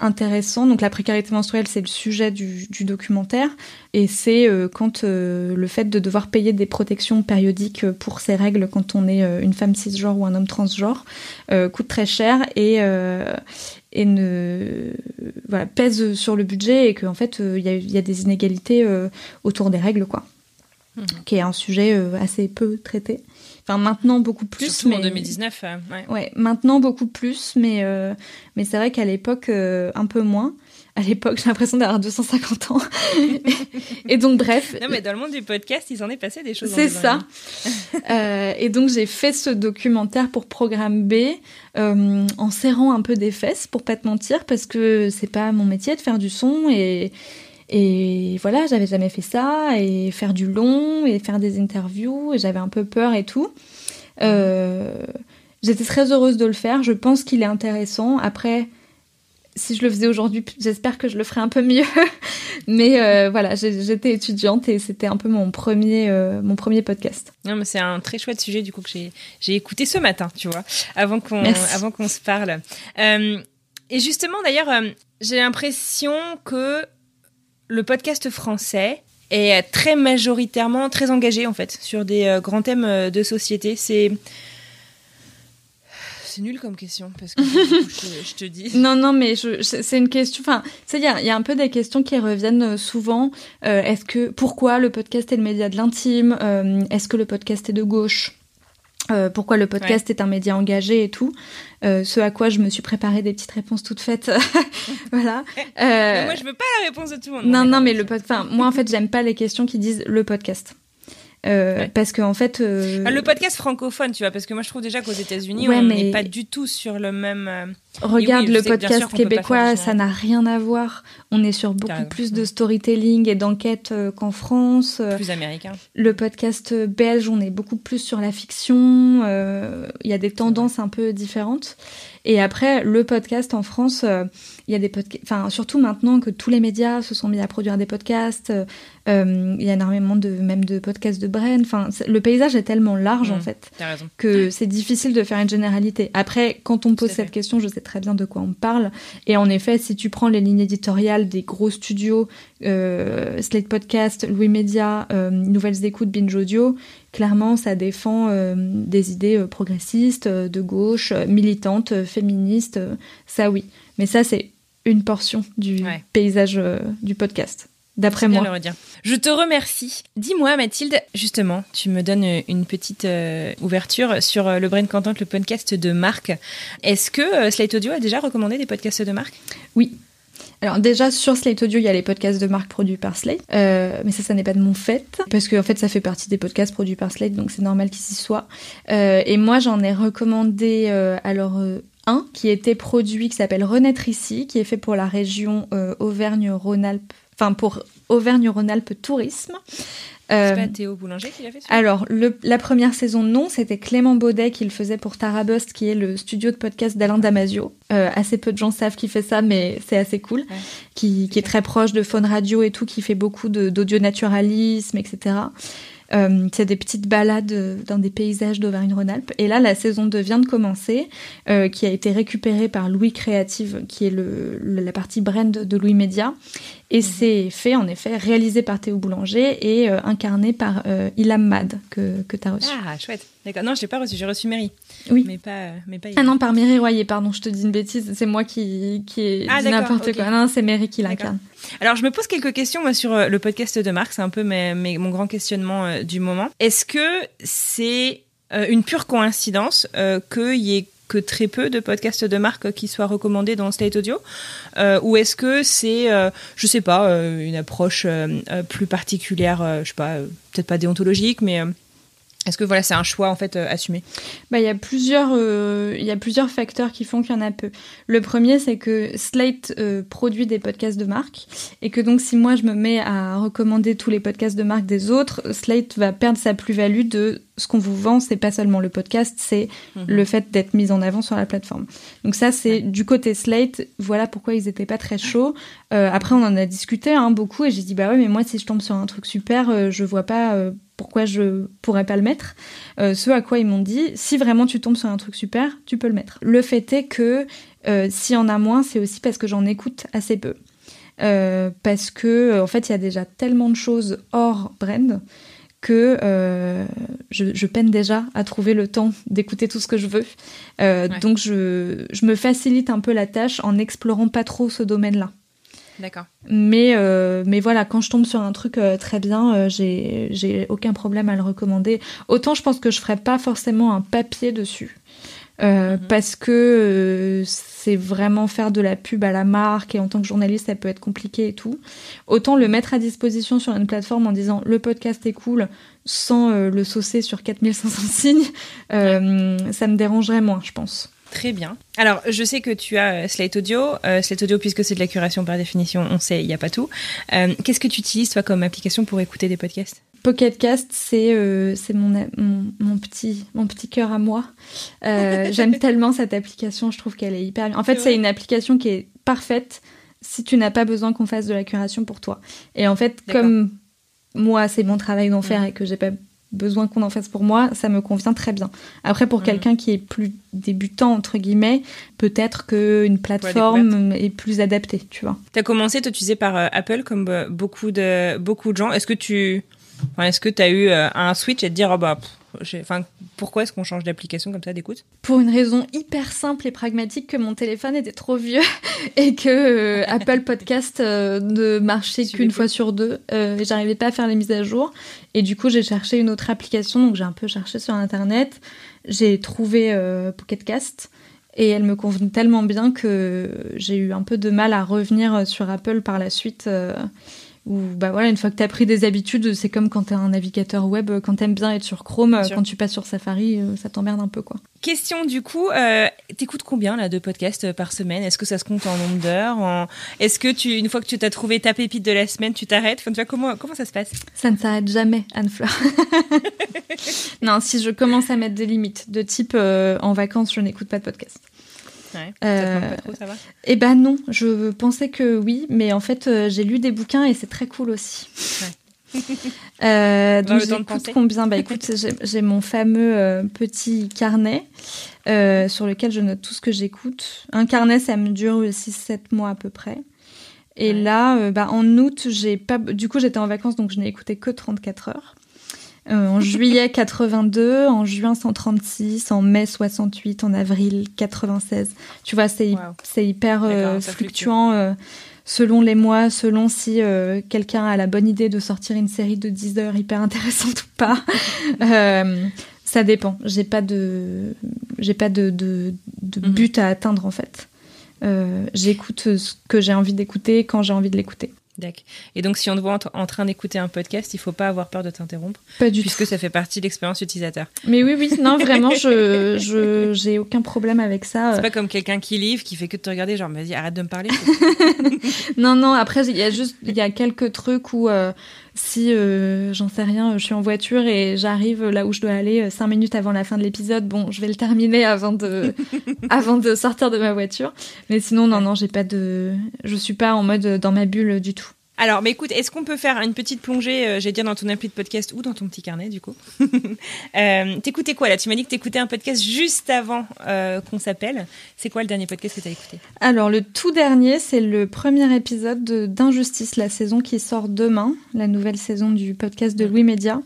intéressant. Donc la précarité menstruelle, c'est le sujet du, du documentaire, et c'est euh, quand euh, le fait de devoir payer des protections périodiques euh, pour ses règles quand on est euh, une femme cisgenre ou un homme transgenre coûte très cher et et ne voilà, pèse sur le budget et qu'en fait il y, a, il y a des inégalités autour des règles quoi Mhm. qui est un sujet assez peu traité enfin maintenant beaucoup plus Surtout mais en 2019. euh, ouais. Ouais, maintenant beaucoup plus, mais, euh, mais c'est vrai qu'à l'époque, euh, un peu moins. À l'époque, j'ai l'impression d'avoir 250 ans. et donc, bref. Non mais dans le monde du podcast, il s'en est passé des choses. C'est ça. Euh, et donc, j'ai fait ce documentaire pour Programme B en serrant un peu des fesses, pour pas te mentir, parce que c'est pas mon métier de faire du son et. Et voilà, j'avais jamais fait ça, et faire du long, et faire des interviews, et j'avais un peu peur et tout. Euh, J'étais très heureuse de le faire, je pense qu'il est intéressant. Après, si je le faisais aujourd'hui, j'espère que je le ferais un peu mieux. Mais euh, voilà, j'étais étudiante et c'était un peu mon premier, euh, mon premier podcast. Non mais c'est un très chouette sujet du coup que j'ai j'ai écouté ce matin, tu vois, avant qu'on avant qu'on se parle. Euh, et justement d'ailleurs, euh, j'ai l'impression que le podcast français est très majoritairement très engagé en fait sur des euh, grands thèmes euh, de société. C'est c'est nul comme question parce que je, te dis. Non, non, mais c'est une question. Enfin, tu sais, il y a, un peu des questions qui reviennent euh, souvent. Est-ce que pourquoi le podcast est le média de l'intime? Est-ce que le podcast est de gauche? Euh, Pourquoi le podcast est un média engagé et tout Euh, Ce à quoi je me suis préparé des petites réponses toutes faites. voilà. Mais Euh, moi je veux pas la réponse de tout le monde. non, non, mais le pod- enfin, moi en fait, j'aime pas les questions qui disent le podcast. Euh, Ouais. Parce que en fait, Ah, Le podcast francophone, tu vois, parce que moi je trouve déjà qu'aux États-Unis, Ouais, on n'est mais- pas du tout sur le même. Euh, Regarde oui, le podcast québécois, ça n'a rien à voir. On est sur beaucoup plus de storytelling et d'enquête euh, qu'en France. Euh, plus américain. Le podcast belge, on est beaucoup plus sur la fiction. euh, Il y a des tendances un peu différentes. Et après, le podcast en France, euh, il y a des podcasts. Enfin, surtout maintenant que tous les médias se sont mis à produire des podcasts. euh, euh, il y a énormément de même de podcasts de Bren. Enfin, le paysage est tellement large Mm. en fait T'as raison. que c'est difficile de faire une généralité. Après, quand on me pose fait. cette question, je sais très bien de quoi on parle. Et en effet, si tu prends les lignes éditoriales des gros studios, euh, Slate Podcast, Louis Media, euh, Nouvelles Écoutes, Binge Audio, clairement, ça défend euh, des idées progressistes, de gauche, militantes, féministes. ça, oui. Mais ça, c'est une portion du Ouais. paysage du podcast, d'après moi. de le redire. Je te remercie. Dis-moi, Mathilde, justement, tu me donnes euh, une petite euh, ouverture sur euh, le Brain Content, le podcast de Marc. Est-ce que euh, Slate Audio a déjà recommandé des podcasts de Marc? Oui. Alors déjà sur Slate Audio, il y a les podcasts de marque produits par Slate, mais ça, ça n'est pas de mon fait parce que en fait, ça fait partie des podcasts produits par Slate, donc c'est normal qu'ils y soient. Et moi, j'en ai recommandé alors un qui était produit qui s'appelle Renaître ici, qui est fait pour la région Auvergne-Rhône-Alpes. Enfin pour Auvergne-Rhône-Alpes Tourisme. C'est pas Théo Boulanger qui l'a fait Alors, le, la première saison, non, c'était Clément Baudet qui le faisait pour Tarabust, qui est le studio de podcast d'Alain Damasio. assez peu de gens savent qu'il fait ça, mais c'est assez cool. Ouais. Qui, qui, est très proche de Faune Radio et tout, qui fait beaucoup d'audio naturalisme, etc. Euh, c'est des petites balades dans des paysages d'Auvergne-Rhône-Alpes. Et là, la saison 2 vient de commencer, euh, qui a été récupérée par Louis Créative, qui est le, la partie brand de Louis Média. Et mhm. c'est fait, en effet, réalisé par Théo Boulanger et euh, incarné par euh, Ilham Mad, que, que tu as reçu. Ah, chouette. D'accord. Non, je l'ai pas reçu. J'ai reçu Mary. Oui. Mais pas, mais pas Ah non, par Mary Royer, pardon, je te dis une bêtise. C'est moi qui, qui ai ah, dit n'importe okay. quoi. Non, c'est Mary qui l'incarne. Alors, je me pose quelques questions moi, sur euh, le podcast de Marc. C'est un peu mes, mes, mon grand questionnement euh, du moment. Est-ce que c'est euh, une pure coïncidence euh, qu'il y ait que très peu de podcasts de marque qui soient recommandés dans Slate Audio euh, Ou est-ce que c'est, euh, je sais pas, euh, une approche plus particulière, je sais pas, peut-être pas déontologique, mais est-ce que voilà, c'est un choix en fait assumé? Bah, il y a plusieurs, il y a plusieurs facteurs qui font qu'il y en a peu. Le premier, c'est que Slate produit des podcasts de marque et que donc si moi je me mets à recommander tous les podcasts de marque des autres, Slate va perdre sa plus-value de ce qu'on vous vend, c'est pas seulement le podcast, c'est mmh. le fait d'être mis en avant sur la plateforme. Donc ça, c'est du côté Slate. Voilà pourquoi ils étaient pas très chauds. Euh, après, on en a discuté hein, beaucoup et j'ai dit bah ouais, mais moi si je tombe sur un truc super, euh, je vois pas euh, pourquoi je pourrais pas le mettre. Ce à quoi ils m'ont dit, si vraiment tu tombes sur un truc super, tu peux le mettre. Le fait est que s'il y en a moins, c'est aussi parce que j'en écoute assez peu. Parce que en fait, il y a déjà tellement de choses hors brand que euh, je, je, peine déjà à trouver le temps d'écouter tout ce que je veux. Euh, ouais. Donc je, je, me facilite un peu la tâche en n'explorant pas trop ce domaine-là. D'accord. Mais, euh, mais voilà, quand je tombe sur un truc très bien, j'ai aucun problème à le recommander. Autant je pense que je ferais pas forcément un papier dessus. Euh, mmh. parce que euh, c'est vraiment faire de la pub à la marque et en tant que journaliste ça peut être compliqué et tout. Autant le mettre à disposition sur une plateforme en disant le podcast est cool sans euh, le saucer sur 4500 signes, ça me dérangerait moins je pense. Très bien. Alors, je sais que tu as Slate Audio. Slate Audio, puisque c'est de la curation par définition, on sait, il n'y a pas tout. Qu'est-ce que tu utilises, toi, comme application pour écouter des podcasts? Pocket Cast, c'est euh, mon, mon, mon, petit, mon petit cœur à moi. J'aime tellement cette application, je trouve qu'elle est hyper bien. En fait, c'est une application qui est parfaite si tu n'as pas besoin qu'on fasse de la curation pour toi. Et en fait, comme moi, c'est mon travail d'en faire mmh. et que j'ai pas besoin qu'on en fasse pour moi, ça me convient très bien. Après, pour mmh. quelqu'un qui est plus débutant, entre guillemets, peut-être qu'une plateforme est plus adaptée, tu vois. Tu as commencé, toi, tu disais par euh, Apple, comme euh, beaucoup de, beaucoup de gens. Est-ce que tu enfin, est-ce que tu as eu euh, un switch et te dire, oh bah, Enfin, pourquoi est-ce qu'on change d'application comme ça d'écoute? Pour une raison hyper simple et pragmatique que mon téléphone était trop vieux et que euh, Apple Podcast euh, ne marchait qu'une fois sur deux euh, et j'arrivais pas à faire les mises à jour. Et du coup, j'ai cherché une autre application, donc j'ai un peu cherché sur internet. J'ai trouvé euh, Pocketcast et elle me convenait tellement bien que j'ai eu un peu de mal à revenir sur Apple par la suite. Euh, où bah voilà, une fois que tu as pris des habitudes, c'est comme quand tu as un navigateur web, quand tu aimes bien être sur Chrome, bien quand tu passes sur Safari, euh, ça t'emmerde un peu quoi. Question du coup, euh, t'écoutes combien là de podcasts par semaine? Est-ce que ça se compte en nombre d'heures en... Est-ce que tu, une fois que tu t'as trouvé ta pépite de la semaine, tu t'arrêtes? Enfin, tu vois, comment, comment ça se passe? Ça ne s'arrête jamais, Anne-Fleur. non, si je commence à mettre des limites, de type euh, en vacances, je n'écoute pas de podcast. Ouais, euh, pas trop, ça va? Eh ben non, je pensais que oui, mais en fait euh, j'ai lu des bouquins et c'est très cool aussi. Ouais. euh, donc j'écoute combien? Bah écoute, j'ai mon fameux euh, petit carnet sur lequel je note tout ce que j'écoute. Un carnet, ça me dure 6-7 mois à peu près. Et ouais. là, bah, en août, j'ai pas. Du coup, j'étais en vacances, donc je n'ai écouté que 34 heures. Euh, en juillet 82, en juin 136, en mai 68, en avril 96. Tu vois, c'est wow. hyper euh, fluctuant euh, selon les mois, selon si quelqu'un a la bonne idée de sortir une série de 10 heures hyper intéressante ou pas. Ça dépend. J'ai pas de, j'ai pas de, de, de but mm -hmm. à atteindre en fait. J'écoute ce que j'ai envie d'écouter quand j'ai envie de l'écouter. D'accord. Et donc, si on te voit en, en train d'écouter un podcast, il faut pas avoir peur de t'interrompre, Pas du puisque tout. ça fait partie de l'expérience utilisateur. Mais oui, oui, non, vraiment, je, je, j'ai aucun problème avec ça. C'est pas comme quelqu'un qui livre, qui fait que de te regarder, genre, vas-y, arrête de me parler. Non, non, après, il y a juste, il y a quelques trucs où, euh, si, euh, j'en sais rien, je suis en voiture et j'arrive là où je dois aller euh, cinq minutes avant la fin de l'épisode, bon, je vais le terminer avant de, avant de sortir de ma voiture. Mais sinon, non, non, j'ai pas de, je suis pas en mode dans ma bulle du tout. Alors, mais écoute, est-ce qu'on peut faire une petite plongée, euh, j'allais dire dans ton appli de podcast ou dans ton petit carnet, du coup euh, T'écoutais quoi là? Tu m'as dit que t'écoutais un podcast juste avant euh, qu'on s'appelle. C'est quoi le dernier podcast que t'as écouté? Alors, le tout dernier, c'est le premier épisode de- d'Injustice, la saison qui sort demain, la nouvelle saison du podcast de Louis Média,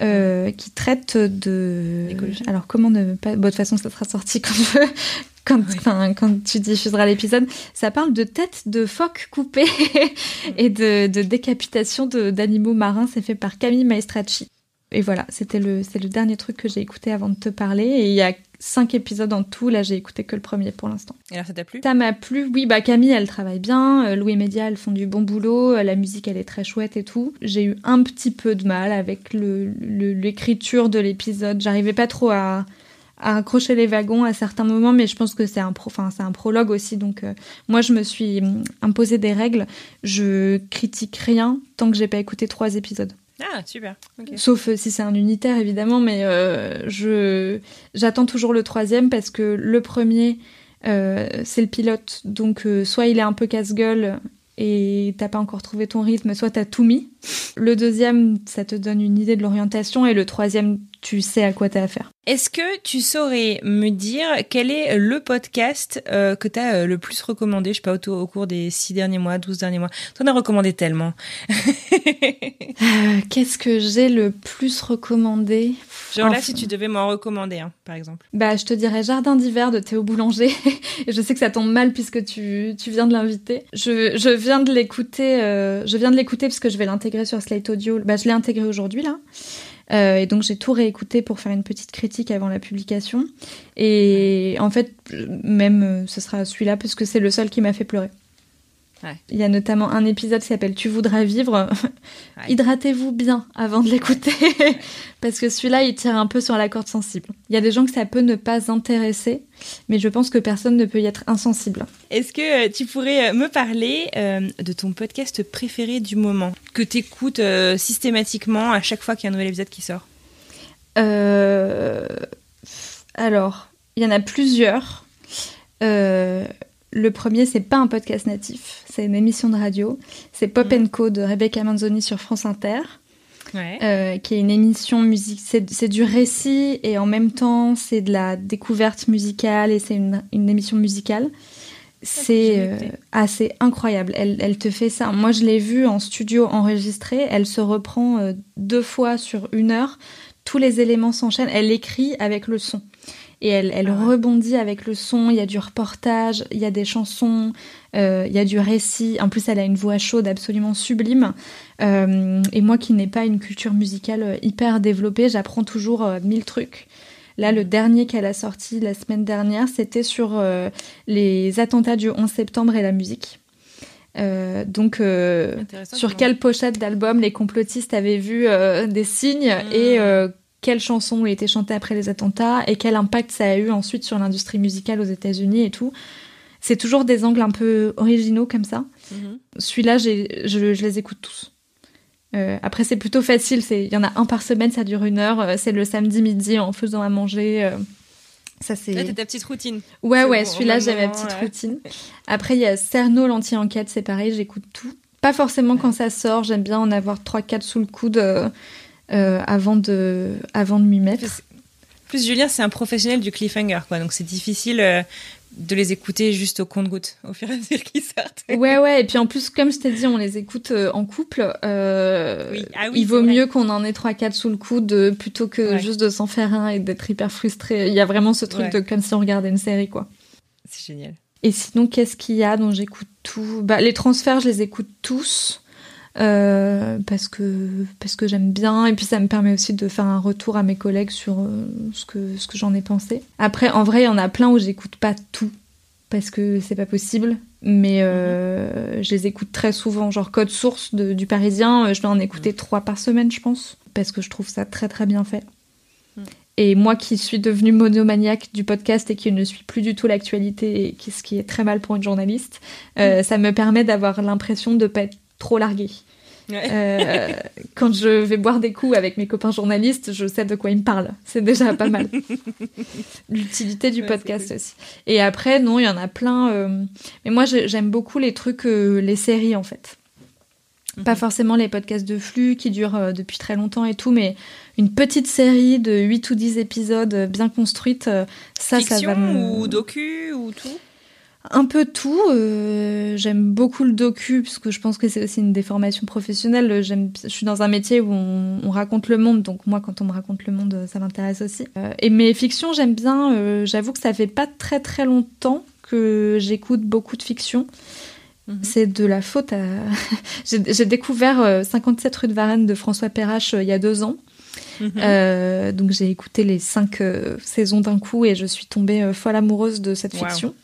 euh, qui traite de. Alors, comment ne pas. Bon, de toute façon, ça sera sorti quand, quand, tu diffuseras l'épisode. Ça parle de têtes de phoques coupées et de, de décapitation d'animaux marins. C'est fait par Camille Maestracci. Et voilà, c'était le, dernier truc que j'ai écouté avant de te parler. Et il y a cinq épisodes en tout. Là, j'ai écouté que le premier pour l'instant. Et alors, ça t'a plu? Ça m'a plu. Oui, bah Camille, elle travaille bien. Euh, Louis Média, elles font du bon boulot. Euh, La musique, elle est très chouette et tout. J'ai eu un petit peu de mal avec le- le- l'écriture de l'épisode. J'arrivais pas trop à, à accrocher les wagons à certains moments, mais je pense que c'est un, pro, enfin, c'est un prologue aussi. Donc, euh, moi, je me suis hum, imposé des règles. Je critique rien tant que j'ai pas écouté trois épisodes. Ah, super. Sauf euh, si c'est un unitaire, évidemment, mais euh, je j'attends toujours le troisième parce que le premier, c'est le pilote. Donc, soit il est un peu casse-gueule et t'as pas encore trouvé ton rythme, soit t'as tout mis. Le deuxième, ça te donne une idée de l'orientation, et le troisième, tu sais à quoi t'as affaire. Est-ce que tu saurais me dire quel est le podcast euh, que t'as euh, le plus recommandé, je sais pas, au, au cours des six derniers mois, 12 derniers mois T'en as recommandé tellement. Euh, Qu'est-ce que j'ai le plus recommandé? Genre là, si tu devais m'en recommander un, par exemple. Bah, je te dirais Jardin d'hiver de Théo Boulanger. Et je sais que ça tombe mal puisque tu, tu viens de l'inviter. Je, je viens de l'écouter, euh, je viens de l'écouter parce que je vais l'intégrer sur Slate Audio. Bah, je l'ai intégré aujourd'hui, là. Euh, et donc, j'ai tout réécouté pour faire une petite critique avant la publication. Et en fait, même, euh, ce sera celui-là parce que c'est le seul qui m'a fait pleurer. Ouais. Il y a notamment un épisode qui s'appelle Tu voudras vivre. Hydratez-vous bien avant de l'écouter. Parce que celui-là, il tire un peu sur la corde sensible. Il y a des gens que ça peut ne pas intéresser, mais je pense que personne ne peut y être insensible. Est-ce que euh, tu pourrais euh, me parler euh, de ton podcast préféré du moment que t'écoutes euh, systématiquement à chaque fois qu'il y a un nouvel épisode qui sort? Euh, Alors, il y en a plusieurs. Euh, Le premier, c'est pas un podcast natif, c'est une émission de radio. C'est Pop Co de Rebecca Manzoni sur France Inter. Ouais. euh, qui est une émission musique. C'est du récit et en même temps c'est de la découverte musicale et c'est une, une émission musicale. C'est euh, assez incroyable. Elle, elle te fait ça. Moi je l'ai vue en studio enregistré. Elle se reprend euh, deux fois sur une heure. Tous les éléments s'enchaînent. Elle écrit avec le son. Et elle, elle Ah ouais. rebondit avec le son. Il y a du reportage, il y a des chansons, euh, il y a du récit. En plus, elle a une voix chaude absolument sublime. Euh, et moi qui n'ai pas une culture musicale euh, hyper développée, j'apprends toujours euh, mille trucs. Là, le dernier qu'elle a sorti la semaine dernière, c'était sur les attentats du 11 septembre et la musique. Euh, donc, euh, sur quelle pochette d'album les complotistes avaient vu euh, des signes et euh, quelles chansons ont été chantées après les attentats et quel impact ça a eu ensuite sur l'industrie musicale aux États-Unis et tout. C'est toujours des angles un peu originaux comme ça. Mhm. Celui-là, je, je les écoute tous. Euh, après, c'est plutôt facile. Il y en a un par semaine, ça dure une heure. euh, C'est le samedi midi en faisant à manger. euh, ça, c'est. Là, t'as ta petite routine. Ouais, C'est ouais, bon, celui-là, j'ai ma petite ouais. routine. Après, il y a Cerno, l'anti-enquête, c'est pareil, j'écoute tout. Pas forcément quand ça sort, j'aime bien en avoir 3-4 sous le coude euh, avant de, avant de m'y mettre. Plus, Julien, c'est un professionnel du cliffhanger, quoi. Donc c'est difficile euh, de les écouter juste au compte-goutte, au fur et à mesure qu'ils sortent. Ouais, ouais, et puis en plus, comme je t'ai dit, on les écoute euh, en couple. euh, Oui. Ah oui, il vaut mieux qu'on en ait 3-4 sous le coude euh, plutôt que Ouais. juste de s'en faire un et d'être hyper frustré. Il y a vraiment ce truc Ouais. de comme si on regardait une série, quoi. C'est génial. Et sinon, qu'est-ce qu'il y a dont j'écoute tout? Bah, Les transferts, je les écoute tous. Euh, parce que, parce que j'aime bien et puis ça me permet aussi de faire un retour à mes collègues sur euh, ce que, ce que j'en ai pensé. Après, en vrai, il y en a plein où j'écoute pas tout. parce que c'est pas possible. Mais euh, je les écoute très souvent. Genre Code Source de- du Parisien, je dois en écouter trois par semaine, je pense, parce que je trouve ça très très bien fait. Et moi qui suis devenue monomaniaque du podcast et qui ne suis plus du tout l'actualité, ce qui est très mal pour une journaliste, euh, ça me permet d'avoir l'impression de pas être trop larguée. Ouais. Euh, quand je vais boire des coups avec mes copains journalistes, je sais de quoi ils me parlent. C'est déjà pas mal. L'utilité du Ouais, podcast aussi. Et après, non, il y en a plein. euh, Mais moi, j'ai- j'aime beaucoup les trucs, euh, les séries en fait. Pas Mhm. forcément les podcasts de flux qui durent euh, depuis très longtemps et tout, mais une petite série de 8 ou 10 épisodes bien construite, ça, ça Fiction va me... ou docu ou tout? Un peu tout. euh, j'aime beaucoup le docu parce que je pense que c'est aussi une déformation professionnelle. J'aime, je suis dans un métier où on, on raconte le monde, donc moi, quand on me raconte le monde, ça m'intéresse aussi. Euh, et mes fictions, j'aime bien. euh, j'avoue que ça fait pas très très longtemps que j'écoute beaucoup de fiction. Mhm. C'est de la faute à. j'ai, découvert euh, 57 rue de Varennes de François Perrache euh, il y a deux ans. Mhm. Euh, donc j'ai écouté les cinq euh, saisons d'un coup et je suis tombée euh, folle amoureuse de cette Wow. fiction.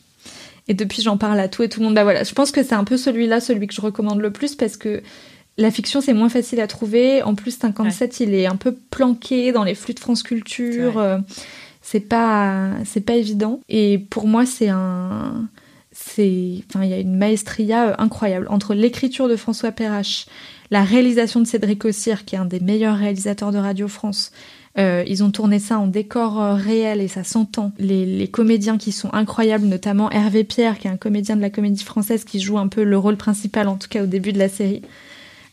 Et depuis j'en parle à tout et tout le monde. Bah voilà, je pense que c'est un peu celui-là, celui que je recommande le plus parce que la fiction c'est moins facile à trouver. En plus 57 il est un peu planqué dans les flux de France Culture. C'est euh, C'est pas c'est pas évident. Et pour moi c'est un c'est enfin il y a une maestria euh, incroyable entre l'écriture de François Perrache, la réalisation de Cédric Ossir qui est un des meilleurs réalisateurs de Radio France. Euh, ils ont tourné ça en décor euh, réel et ça s'entend. Les, les comédiens qui sont incroyables, notamment Hervé Pierre, qui est un comédien de la comédie française qui joue un peu le rôle principal, en tout cas au début de la série.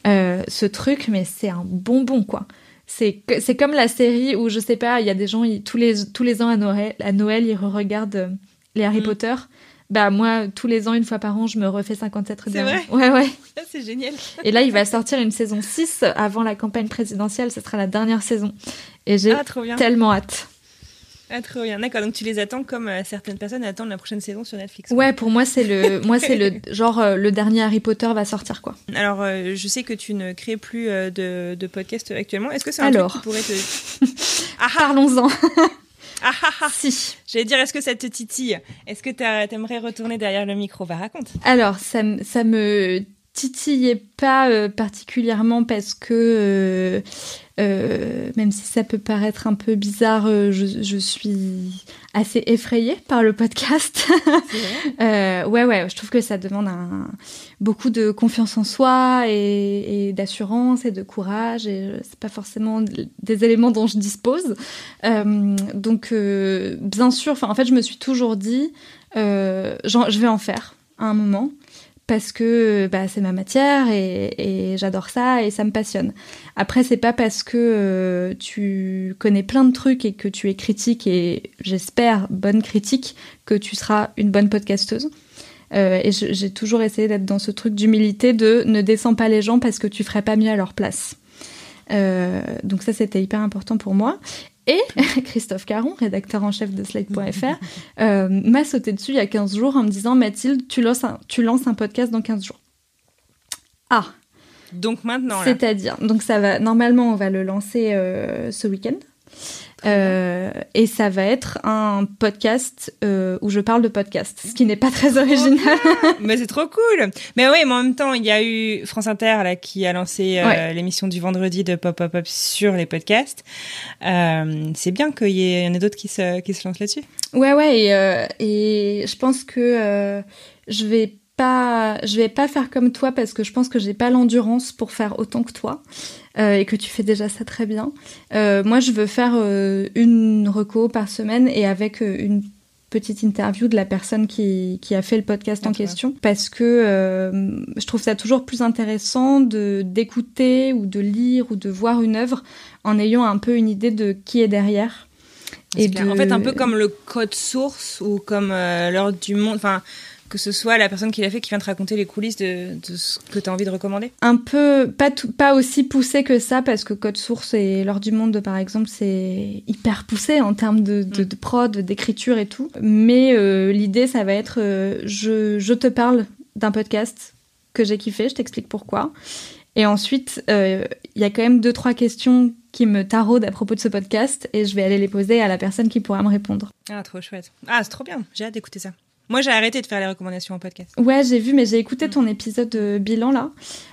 Euh, ce truc, mais c'est un bonbon, quoi. C'est c'est comme la série où, je sais pas, il y a des gens, ils- tous, les, tous les ans à Noël, à Noël ils regardent euh, les Harry Mm. Potter. Bah moi, tous les ans, une fois par an, je me refais 57 rue de C'est Varennes. vrai Ouais, ouais. C'est génial. Et là, il va sortir une saison 6 avant la campagne présidentielle. Ce sera la dernière saison. Et j'ai Ah, tellement hâte. Ah, trop bien. D'accord, donc tu les attends comme euh, certaines personnes attendent la prochaine saison sur Netflix. Ouais, pour moi, c'est le, moi, c'est le, genre, euh, le dernier Harry Potter va sortir, quoi. Alors, euh, je sais que tu ne crées plus de, de podcast actuellement. Est-ce que c'est un Alors. truc qui pourrait te... Ah ah, Parlons-en. ah ah ah. si. J'allais dire, est-ce que ça te titille? Est-ce que t'aimerais retourner derrière le micro? Va, raconte. Alors, ça, ça me titillait pas euh, particulièrement parce que, euh, euh, même si ça peut paraître un peu bizarre, je, je suis assez effrayée par le podcast. Ouais, ouais, je trouve que ça demande un, beaucoup de confiance en soi et, et d'assurance et de courage. Et c'est pas forcément des éléments dont je dispose. Donc, bien sûr, en fait, je me suis toujours dit, je vais en faire à un moment parce que bah, c'est ma matière et, j'adore ça et ça me passionne. Après, c'est pas parce que euh, tu connais plein de trucs et que tu es critique et j'espère bonne critique que tu seras une bonne podcasteuse. Euh, et j'ai toujours essayé d'être dans ce truc d'humilité de ne descends pas les gens parce que tu ferais pas mieux à leur place. Euh, donc ça, c'était hyper important pour moi. Et Christophe Caron, rédacteur en chef de Slate.fr, euh, m'a sauté dessus il y a 15 jours en me disant Mathilde, tu lances un, tu lances un podcast dans 15 jours. Ah, Donc maintenant, c'est-à-dire, donc ça va, normalement, on va le lancer euh, ce week-end. Euh, et ça va être un podcast euh, où je parle de podcast, ce qui n'est pas très original. Mais c'est trop cool. Mais oui, mais en même temps, il y a eu France Inter là qui a lancé euh, Ouais. l'émission du vendredi de Pop Pop Pop sur les podcasts. C'est bien qu'il y, en ait d'autres qui se qui se lancent là-dessus. Ouais, ouais, et, et je pense que je vais pas, je vais pas faire comme toi parce que je pense que j'ai pas l'endurance pour faire autant que toi euh, et que tu fais déjà ça très bien. Euh, moi, je veux faire euh, une reco par semaine et avec une petite interview de la personne qui, qui a fait le podcast en question parce que euh, je trouve ça toujours plus intéressant de d'écouter ou de lire ou de voir une œuvre en ayant un peu une idée de qui est derrière. Et de- En fait, un peu comme le code source ou comme euh, l'heure du monde. Enfin, que ce soit la personne qui l'a fait qui vient te raconter les coulisses de, de ce que tu as envie de recommander? un peu pas tout, pas aussi poussé que ça parce que Code Source et L'heure du monde par exemple c'est hyper poussé en termes de, de, de prod, d'écriture et tout. Mais euh, l'idée ça va être euh, je, je te parle d'un podcast que j'ai kiffé, je t'explique pourquoi. Et ensuite euh, il y a quand même deux trois questions qui me taraudent à propos de ce podcast et je vais aller les poser à la personne qui pourra me répondre. Ah, trop chouette. Ah, c'est trop bien. J'ai hâte d'écouter ça. Moi, j'ai arrêté de faire les recommandations en podcast. Ouais, j'ai vu, mais j'ai écouté ton épisode de bilan là,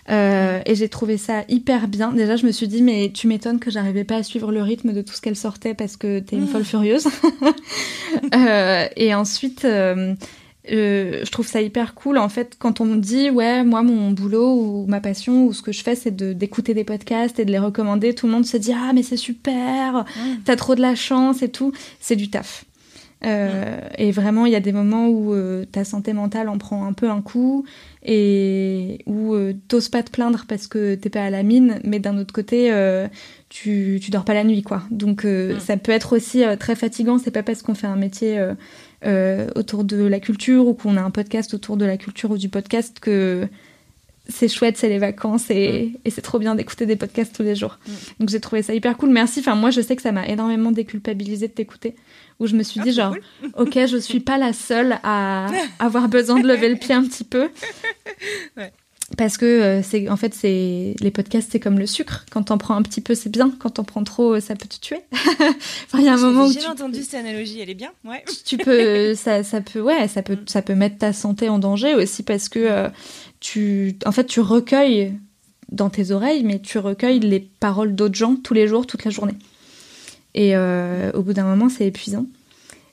euh, et j'ai trouvé ça hyper bien. Déjà, je me suis dit, mais tu m'étonnes que j'arrivais pas à suivre le rythme de tout ce qu'elle sortait parce que t'es une folle furieuse. Euh, et ensuite, euh, je trouve ça hyper cool. En fait quand on me dit ouais moi mon boulot ou ma passion ou ce que je fais c'est de d'écouter des podcasts et de les recommander tout le monde se dit ah mais c'est super t'as trop de la chance et tout. C'est du taf euh, et vraiment il y a des moments où euh, ta santé mentale en prend un peu un coup et où euh, t'oses pas te plaindre parce que t'es pas à la mine mais d'un autre côté euh, tu, tu dors pas la nuit quoi donc euh, ça peut être aussi très fatigant c'est pas parce qu'on fait un métier autour de la culture ou qu'on a un podcast autour de la culture ou du podcast que c'est chouette, c'est les vacances et, et c'est trop bien d'écouter des podcasts tous les jours. Donc j'ai trouvé ça hyper cool. Merci. Enfin, moi, je sais que ça m'a énormément déculpabilisé de t'écouter. Où je me suis Ah, dit, c'est genre, cool. ok, je suis pas la seule à avoir besoin de lever le pied un petit peu. Ouais. Parce que euh, c'est en fait c'est les podcasts c'est comme le sucre quand t'en prends un petit peu c'est bien quand t'en prends trop euh, ça peut te tuer. enfin il y a un moment où J'ai tu, entendu cette analogie, elle est bien. Ouais. tu peux ça, ça peut ouais ça peut ça peut mettre ta santé en danger aussi parce que euh, tu en fait tu recueilles dans tes oreilles mais tu recueilles les paroles d'autres gens tous les jours toute la journée et euh, au bout d'un moment c'est épuisant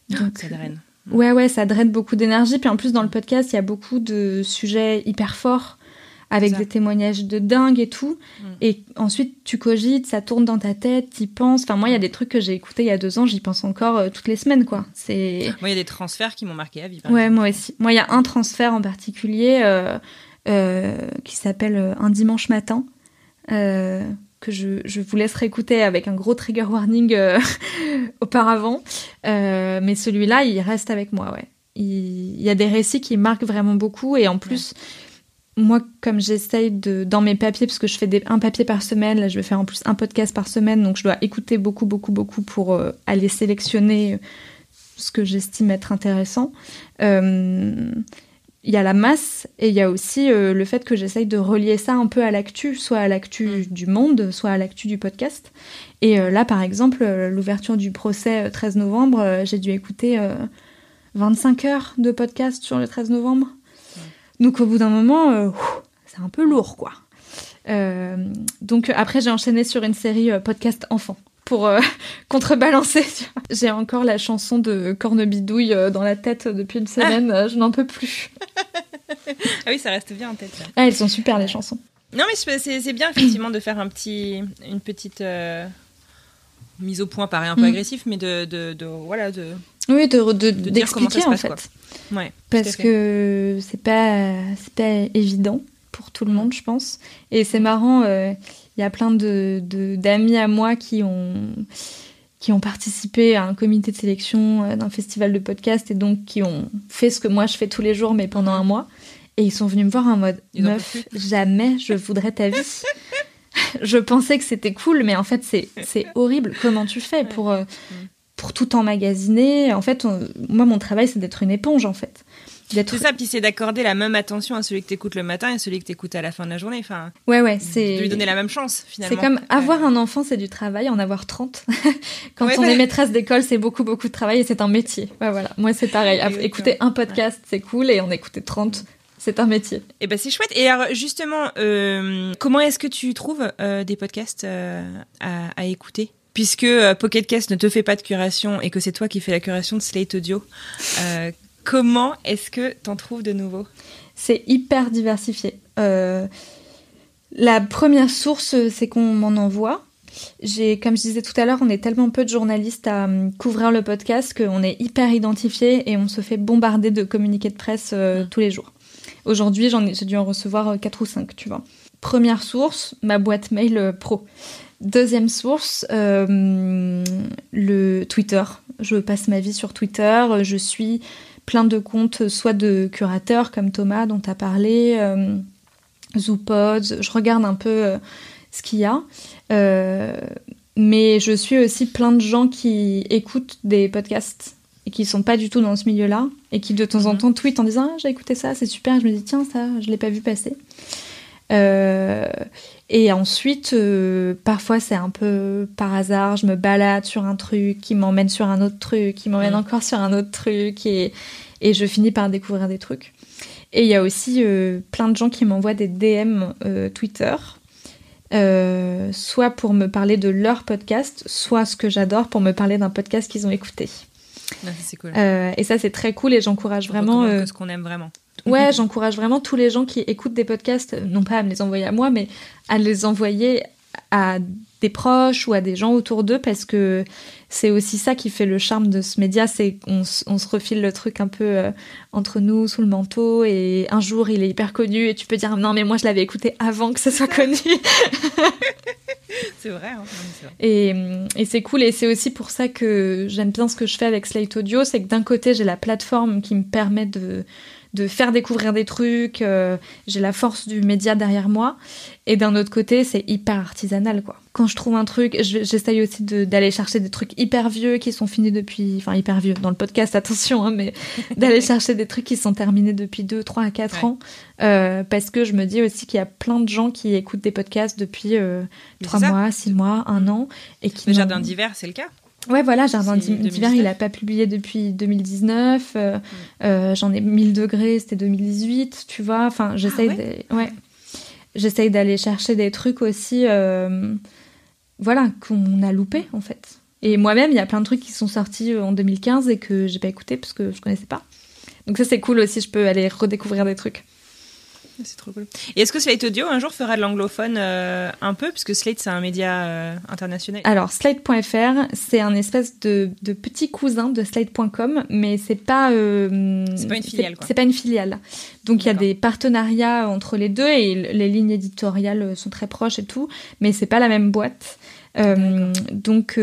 donc Ça draine. ouais ouais ça draine beaucoup d'énergie puis en plus dans le podcast il y a beaucoup de sujets hyper forts avec des témoignages de dingue et tout Mm. et ensuite tu cogites ça tourne dans ta tête t'y penses enfin moi il y a des trucs que j'ai écoutés il y a deux ans j'y pense encore euh, toutes les semaines quoi c'est Moi, il y a des transferts qui m'ont marqué à vie. par Ouais, exemple. moi aussi. Moi, il y a un transfert en particulier euh, euh, qui s'appelle euh, Un dimanche matin, euh, que je, je vous laisserai écouter avec un gros trigger warning euh, auparavant. Euh, mais celui-là, il reste avec moi, ouais. Il, y a des récits qui marquent vraiment beaucoup et en plus, moi, comme j'essaye de dans mes papiers, parce que je fais des, un papier par semaine, là, je vais faire en plus un podcast par semaine, donc je dois écouter beaucoup, beaucoup, beaucoup pour euh, aller sélectionner ce que j'estime être intéressant. Il y a la masse et il y a aussi euh, le fait que j'essaye de relier ça un peu à l'actu, soit à l'actu du monde, soit à l'actu du podcast. Et euh, là, par exemple, euh, l'ouverture du procès euh, 13 novembre, j'ai dû écouter euh, 25 heures de podcast sur le 13 novembre. Donc au bout d'un moment, c'est un peu lourd, quoi. Donc après, j'ai enchaîné sur une série podcast enfant pour euh, contrebalancer. J'ai encore la chanson de Cornebidouille euh, dans la tête depuis une semaine. euh, Je n'en peux plus. Ah oui, ça reste bien en tête. Ah, elles sont super les chansons. Non, mais c'est bien effectivement de faire un petit, une petite euh, mise au point, paraît un peu Mm. agressif, mais de, de, de- voilà, de, Oui, de de- de d'expliquer se en fait, quoi. Ouais, parce fait. que c'est pas c'est pas évident pour tout le monde, je pense. Et c'est marrant. euh, Il y a plein de d'amis à moi qui ont qui ont participé à un comité de sélection euh, d'un festival de podcast et donc qui ont fait ce que moi je fais tous les jours mais pendant un mois. Et ils sont venus me voir en mode Ils meuf jamais je voudrais ta vie. Je pensais que c'était cool mais en fait c'est horrible. Comment tu fais pour euh, pour tout emmagasiner? En fait on- moi mon travail c'est d'être une éponge en fait d'être C'est ça, puis c'est d'accorder la même attention à celui que t'écoutes le matin et celui que t'écoutes à la fin de la journée. Enfin, ouais ouais de c'est lui donner la même chance finalement. C'est comme avoir un enfant, c'est du travail, en avoir 30. Quand Ouais, on est maîtresse d'école, c'est beaucoup, beaucoup de travail et c'est un métier. Ouais, voilà. Moi, c'est pareil. Exactement. Écouter un podcast, c'est cool et en écouter 30, c'est un métier. Eh ben c'est chouette. Et alors justement, euh, comment est-ce que tu trouves euh, des podcasts euh, à, à écouter? Puisque Pocket Cast ne te fait pas de curation et que c'est toi qui fais la curation de Slate Audio, comment est-ce que t'en trouves de nouveau C'est hyper diversifié. Euh, la première source, c'est qu'on m'en envoie. J'ai, comme je disais tout à l'heure, on est tellement peu de journalistes à hum, couvrir le podcast qu'on est hyper identifié et on se fait bombarder de communiqués de presse euh, tous les jours. Aujourd'hui, j'en ai, j'ai dû en recevoir euh, 4 ou 5, tu vois. Première source, ma boîte mail euh, pro. Deuxième source, euh, le Twitter. Je passe ma vie sur Twitter. Je suis plein de comptes, soit de curateurs comme Thomas dont tu as parlé, euh, Zoopods. Je regarde un peu euh, ce qu'il y a. Euh, mais je suis aussi plein de gens qui écoutent des podcasts et qui sont pas du tout dans ce milieu-là et qui de temps en Mhm. temps tweetent en disant ah, j'ai écouté ça, c'est super. Je me dis tiens ça, je l'ai pas vu passer. Et ensuite, euh, parfois c'est un peu par hasard, je me balade sur un truc qui m'emmène sur un autre truc, qui m'emmène Mm. encore sur un autre truc, et, et je finis par découvrir des trucs. Et il y a aussi euh, plein de gens qui m'envoient des DM euh, Twitter, soit pour me parler de leur podcast, soit ce que j'adore pour me parler d'un podcast qu'ils ont écouté. Ça, c'est cool. Euh, et ça c'est très cool et j'encourage vraiment. Recommande euh, que ce qu'on aime vraiment. Ouais, j'encourage vraiment tous les gens qui écoutent des podcasts, non pas à me les envoyer à moi, mais à les envoyer à des proches ou à des gens autour d'eux parce que c'est aussi ça qui fait le charme de ce média, c'est qu'on on se refile le truc un peu euh, entre nous, sous le manteau, et un jour il est hyper connu et tu peux dire non mais moi je l'avais écouté avant que ce soit connu. C'est vrai, hein. Et c'est cool, et c'est aussi pour ça que j'aime bien ce que je fais avec Slate Audio, c'est que d'un côté j'ai la plateforme qui me permet de, de faire découvrir des trucs, euh, j'ai la force du média derrière moi, et d'un autre côté c'est hyper artisanal quoi. Quand je trouve un truc, je- j'essaye aussi de- d'aller chercher des trucs hyper vieux qui sont finis depuis, enfin hyper vieux dans le podcast attention, hein, mais d'aller chercher des trucs qui sont terminés depuis 2, 3 à 4 Ouais. ans, euh, parce que je me dis aussi qu'il y a plein de gens qui écoutent des podcasts depuis euh, Mais 3 c'est ça. mois, 6 mois, 1 an, et qui Le Jardin d'hiver, c'est le cas. Ouais, voilà, Jardin d'hiver, 2019. il a pas publié depuis 2019. euh, euh, J'en ai 1000 degrés, c'était 2018, tu vois. Enfin, j'essaye Ah ouais de- ouais. J'essaye d'aller chercher des trucs aussi, euh, voilà, qu'on a loupé en fait. Et moi-même, il y a plein de trucs qui sont sortis en 2015 et que j'ai pas écouté parce que je connaissais pas. Donc ça, c'est cool aussi, je peux aller redécouvrir des trucs. C'est trop cool. Et est-ce que Slate Audio un jour fera de l'anglophone euh, un peu Puisque Slate, c'est un média euh, international? Alors, Slate.fr, c'est un espèce de, de petit cousin de Slate.com, mais c'est pas. euh, C'est pas une filiale. C'est pas une filiale. Donc, il y a des partenariats entre les deux et les lignes éditoriales sont très proches et tout, mais c'est pas la même boîte. Donc,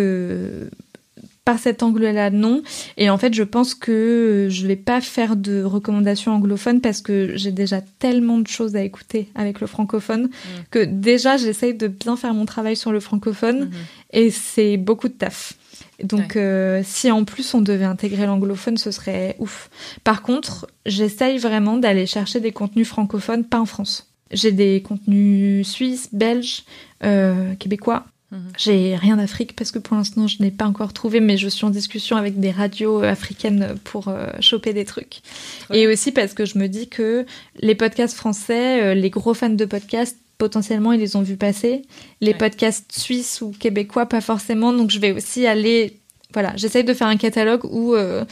par cet angle-là, non. Et en fait, je pense que je vais pas faire de recommandations anglophones parce que j'ai déjà tellement de choses à écouter avec le francophone que déjà j'essaye de bien faire mon travail sur le francophone Mhm. et c'est beaucoup de taf. Donc, euh, si en plus on devait intégrer l'anglophone, ce serait ouf. Par contre, j'essaye vraiment d'aller chercher des contenus francophones, pas en France. J'ai des contenus suisses, belges, euh, québécois. Mhm. J'ai rien d'Afrique parce que pour l'instant je n'ai pas encore trouvé, mais je suis en discussion avec des radios africaines pour euh, choper des trucs. Trop Et bien. aussi parce que je me dis que les podcasts français, euh, les gros fans de podcasts, potentiellement ils les ont vus passer. Les Ouais. podcasts suisses ou québécois, pas forcément. Donc je vais aussi aller. Voilà, j'essaye de faire un catalogue où euh,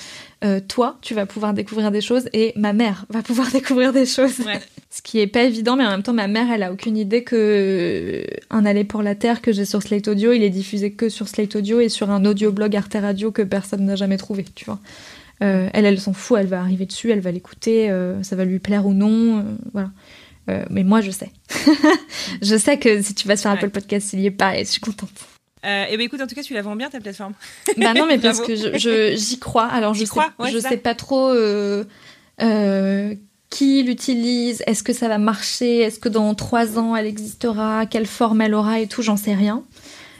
euh, toi, tu vas pouvoir découvrir des choses et ma mère va pouvoir découvrir des choses. Ouais. Ce qui est pas évident, mais en même temps, ma mère, elle a aucune idée que euh, un aller pour la terre que j'ai sur Slate Audio, il est diffusé que sur Slate Audio et sur un audioblog Arte Radio que personne n'a jamais trouvé, tu vois. Euh, elle, elle s'en fout, elle va arriver dessus, elle va l'écouter, euh, ça va lui plaire ou non, euh, voilà. Mais moi, je sais. je sais que si tu vas sur Apple Ouais. Podcast, il y est pas et je suis contente. Euh, et ben écoute, en tout cas, tu la vends bien ta plateforme. Bah non, mais parce que je- je- j'y crois. Alors je J'y sais, crois, ouais, je sais pas trop euh, euh, qui l'utilise. Est-ce que ça va marcher? Est-ce que dans trois ans elle existera? Quelle forme elle aura et tout? J'en sais rien.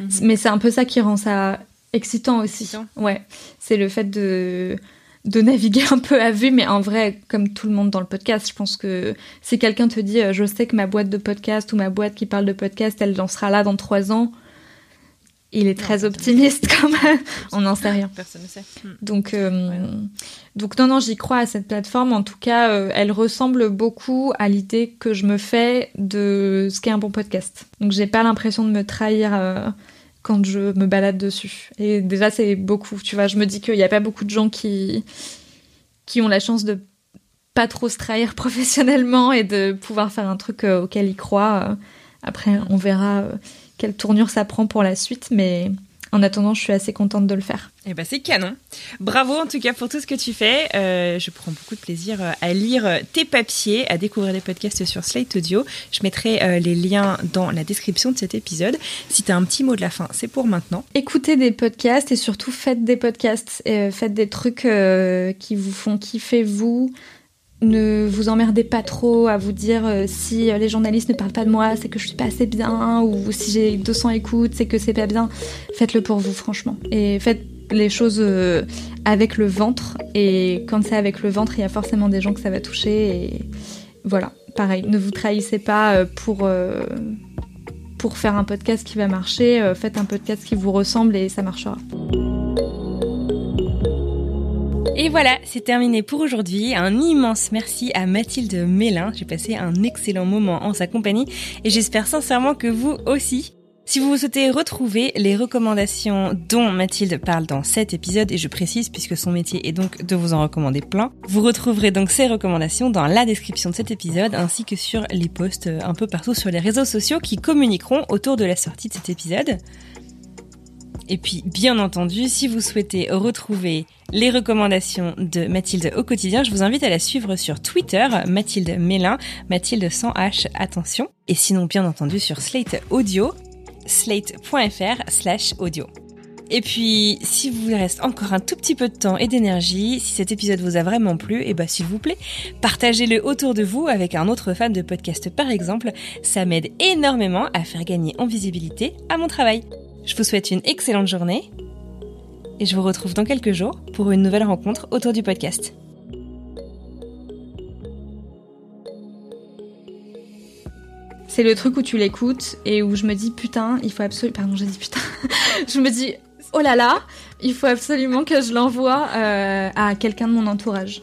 Mhm. Mais c'est un peu ça qui rend ça excitant aussi. Excitant. Ouais, c'est le fait de de naviguer un peu à vue, mais en vrai, comme tout le monde dans le podcast, je pense que si quelqu'un te dit, je sais que ma boîte de podcast ou ma boîte qui parle de podcast, elle en sera là dans trois ans, il est très optimiste quand même. On n'en sait rien. Personne ne sait. Hmm. Donc, euh, Ouais. donc non, non, j'y crois à cette plateforme. En tout cas, euh, elle ressemble beaucoup à l'idée que je me fais de ce qu'est un bon podcast. Donc, j'ai pas l'impression de me trahir euh, quand je me balade dessus. Et déjà, c'est beaucoup. Tu vois, je me dis qu'il n'y a pas beaucoup de gens qui qui ont la chance de pas trop se trahir professionnellement et de pouvoir faire un truc euh, auquel ils croient. Euh, Après, on verra euh, quelle tournure ça prend pour la suite, mais en attendant, je suis assez contente de le faire. Eh ben c'est canon. Bravo en tout cas pour tout ce que tu fais. Euh, je prends beaucoup de plaisir euh, à lire tes papiers, à découvrir les podcasts sur Slate Audio. Je mettrai euh, les liens dans la description de cet épisode. Si tu as un petit mot de la fin, c'est pour maintenant. Écoutez des podcasts et surtout faites des podcasts. Euh, faites des trucs euh, qui vous font kiffer vous. Ne vous emmerdez pas trop à vous dire euh, si euh, les journalistes ne parlent pas de moi, c'est que je suis pas assez bien, ou si j'ai 200 écoutes, c'est que c'est pas bien. Faites-le pour vous, franchement. Et faites les choses euh, avec le ventre. Et quand c'est avec le ventre, il y a forcément des gens que ça va toucher. Et voilà. pareil, ne vous trahissez pas pour pour faire un podcast qui va marcher, faites un podcast qui vous ressemble et ça marchera. Et voilà, c'est terminé pour aujourd'hui. Un immense merci à Mathilde Mélin. J'ai passé un excellent moment en sa compagnie et j'espère sincèrement que vous aussi. Si vous souhaitez retrouver les recommandations dont Mathilde parle dans cet épisode, et je précise puisque son métier est donc de vous en recommander plein, vous retrouverez donc ces recommandations dans la description de cet épisode ainsi que sur les posts un peu partout sur les réseaux sociaux qui communiqueront autour de la sortie de cet épisode. Et puis, bien entendu, si vous souhaitez retrouver les recommandations de Mathilde au quotidien, je vous invite à la suivre sur Twitter, Mathilde Mélin, Mathilde sans H, attention. Et sinon, bien entendu, sur Slate Audio, slate.fr slash audio. Et puis, si vous reste encore un tout petit peu de temps et d'énergie, si cet épisode vous a vraiment plu, et eh ben, s'il vous plaît, partagez-le autour de vous avec un autre fan de podcast par exemple. Ça m'aide énormément à faire gagner en visibilité à mon travail. Je vous souhaite une excellente journée et je vous retrouve dans quelques jours pour une nouvelle rencontre autour du podcast. C'est le truc où tu l'écoutes et où je me dis putain, il faut absolument. Pardon, j'ai dit putain. je me dis oh là là, il faut absolument que je l'envoie euh, à quelqu'un de mon entourage.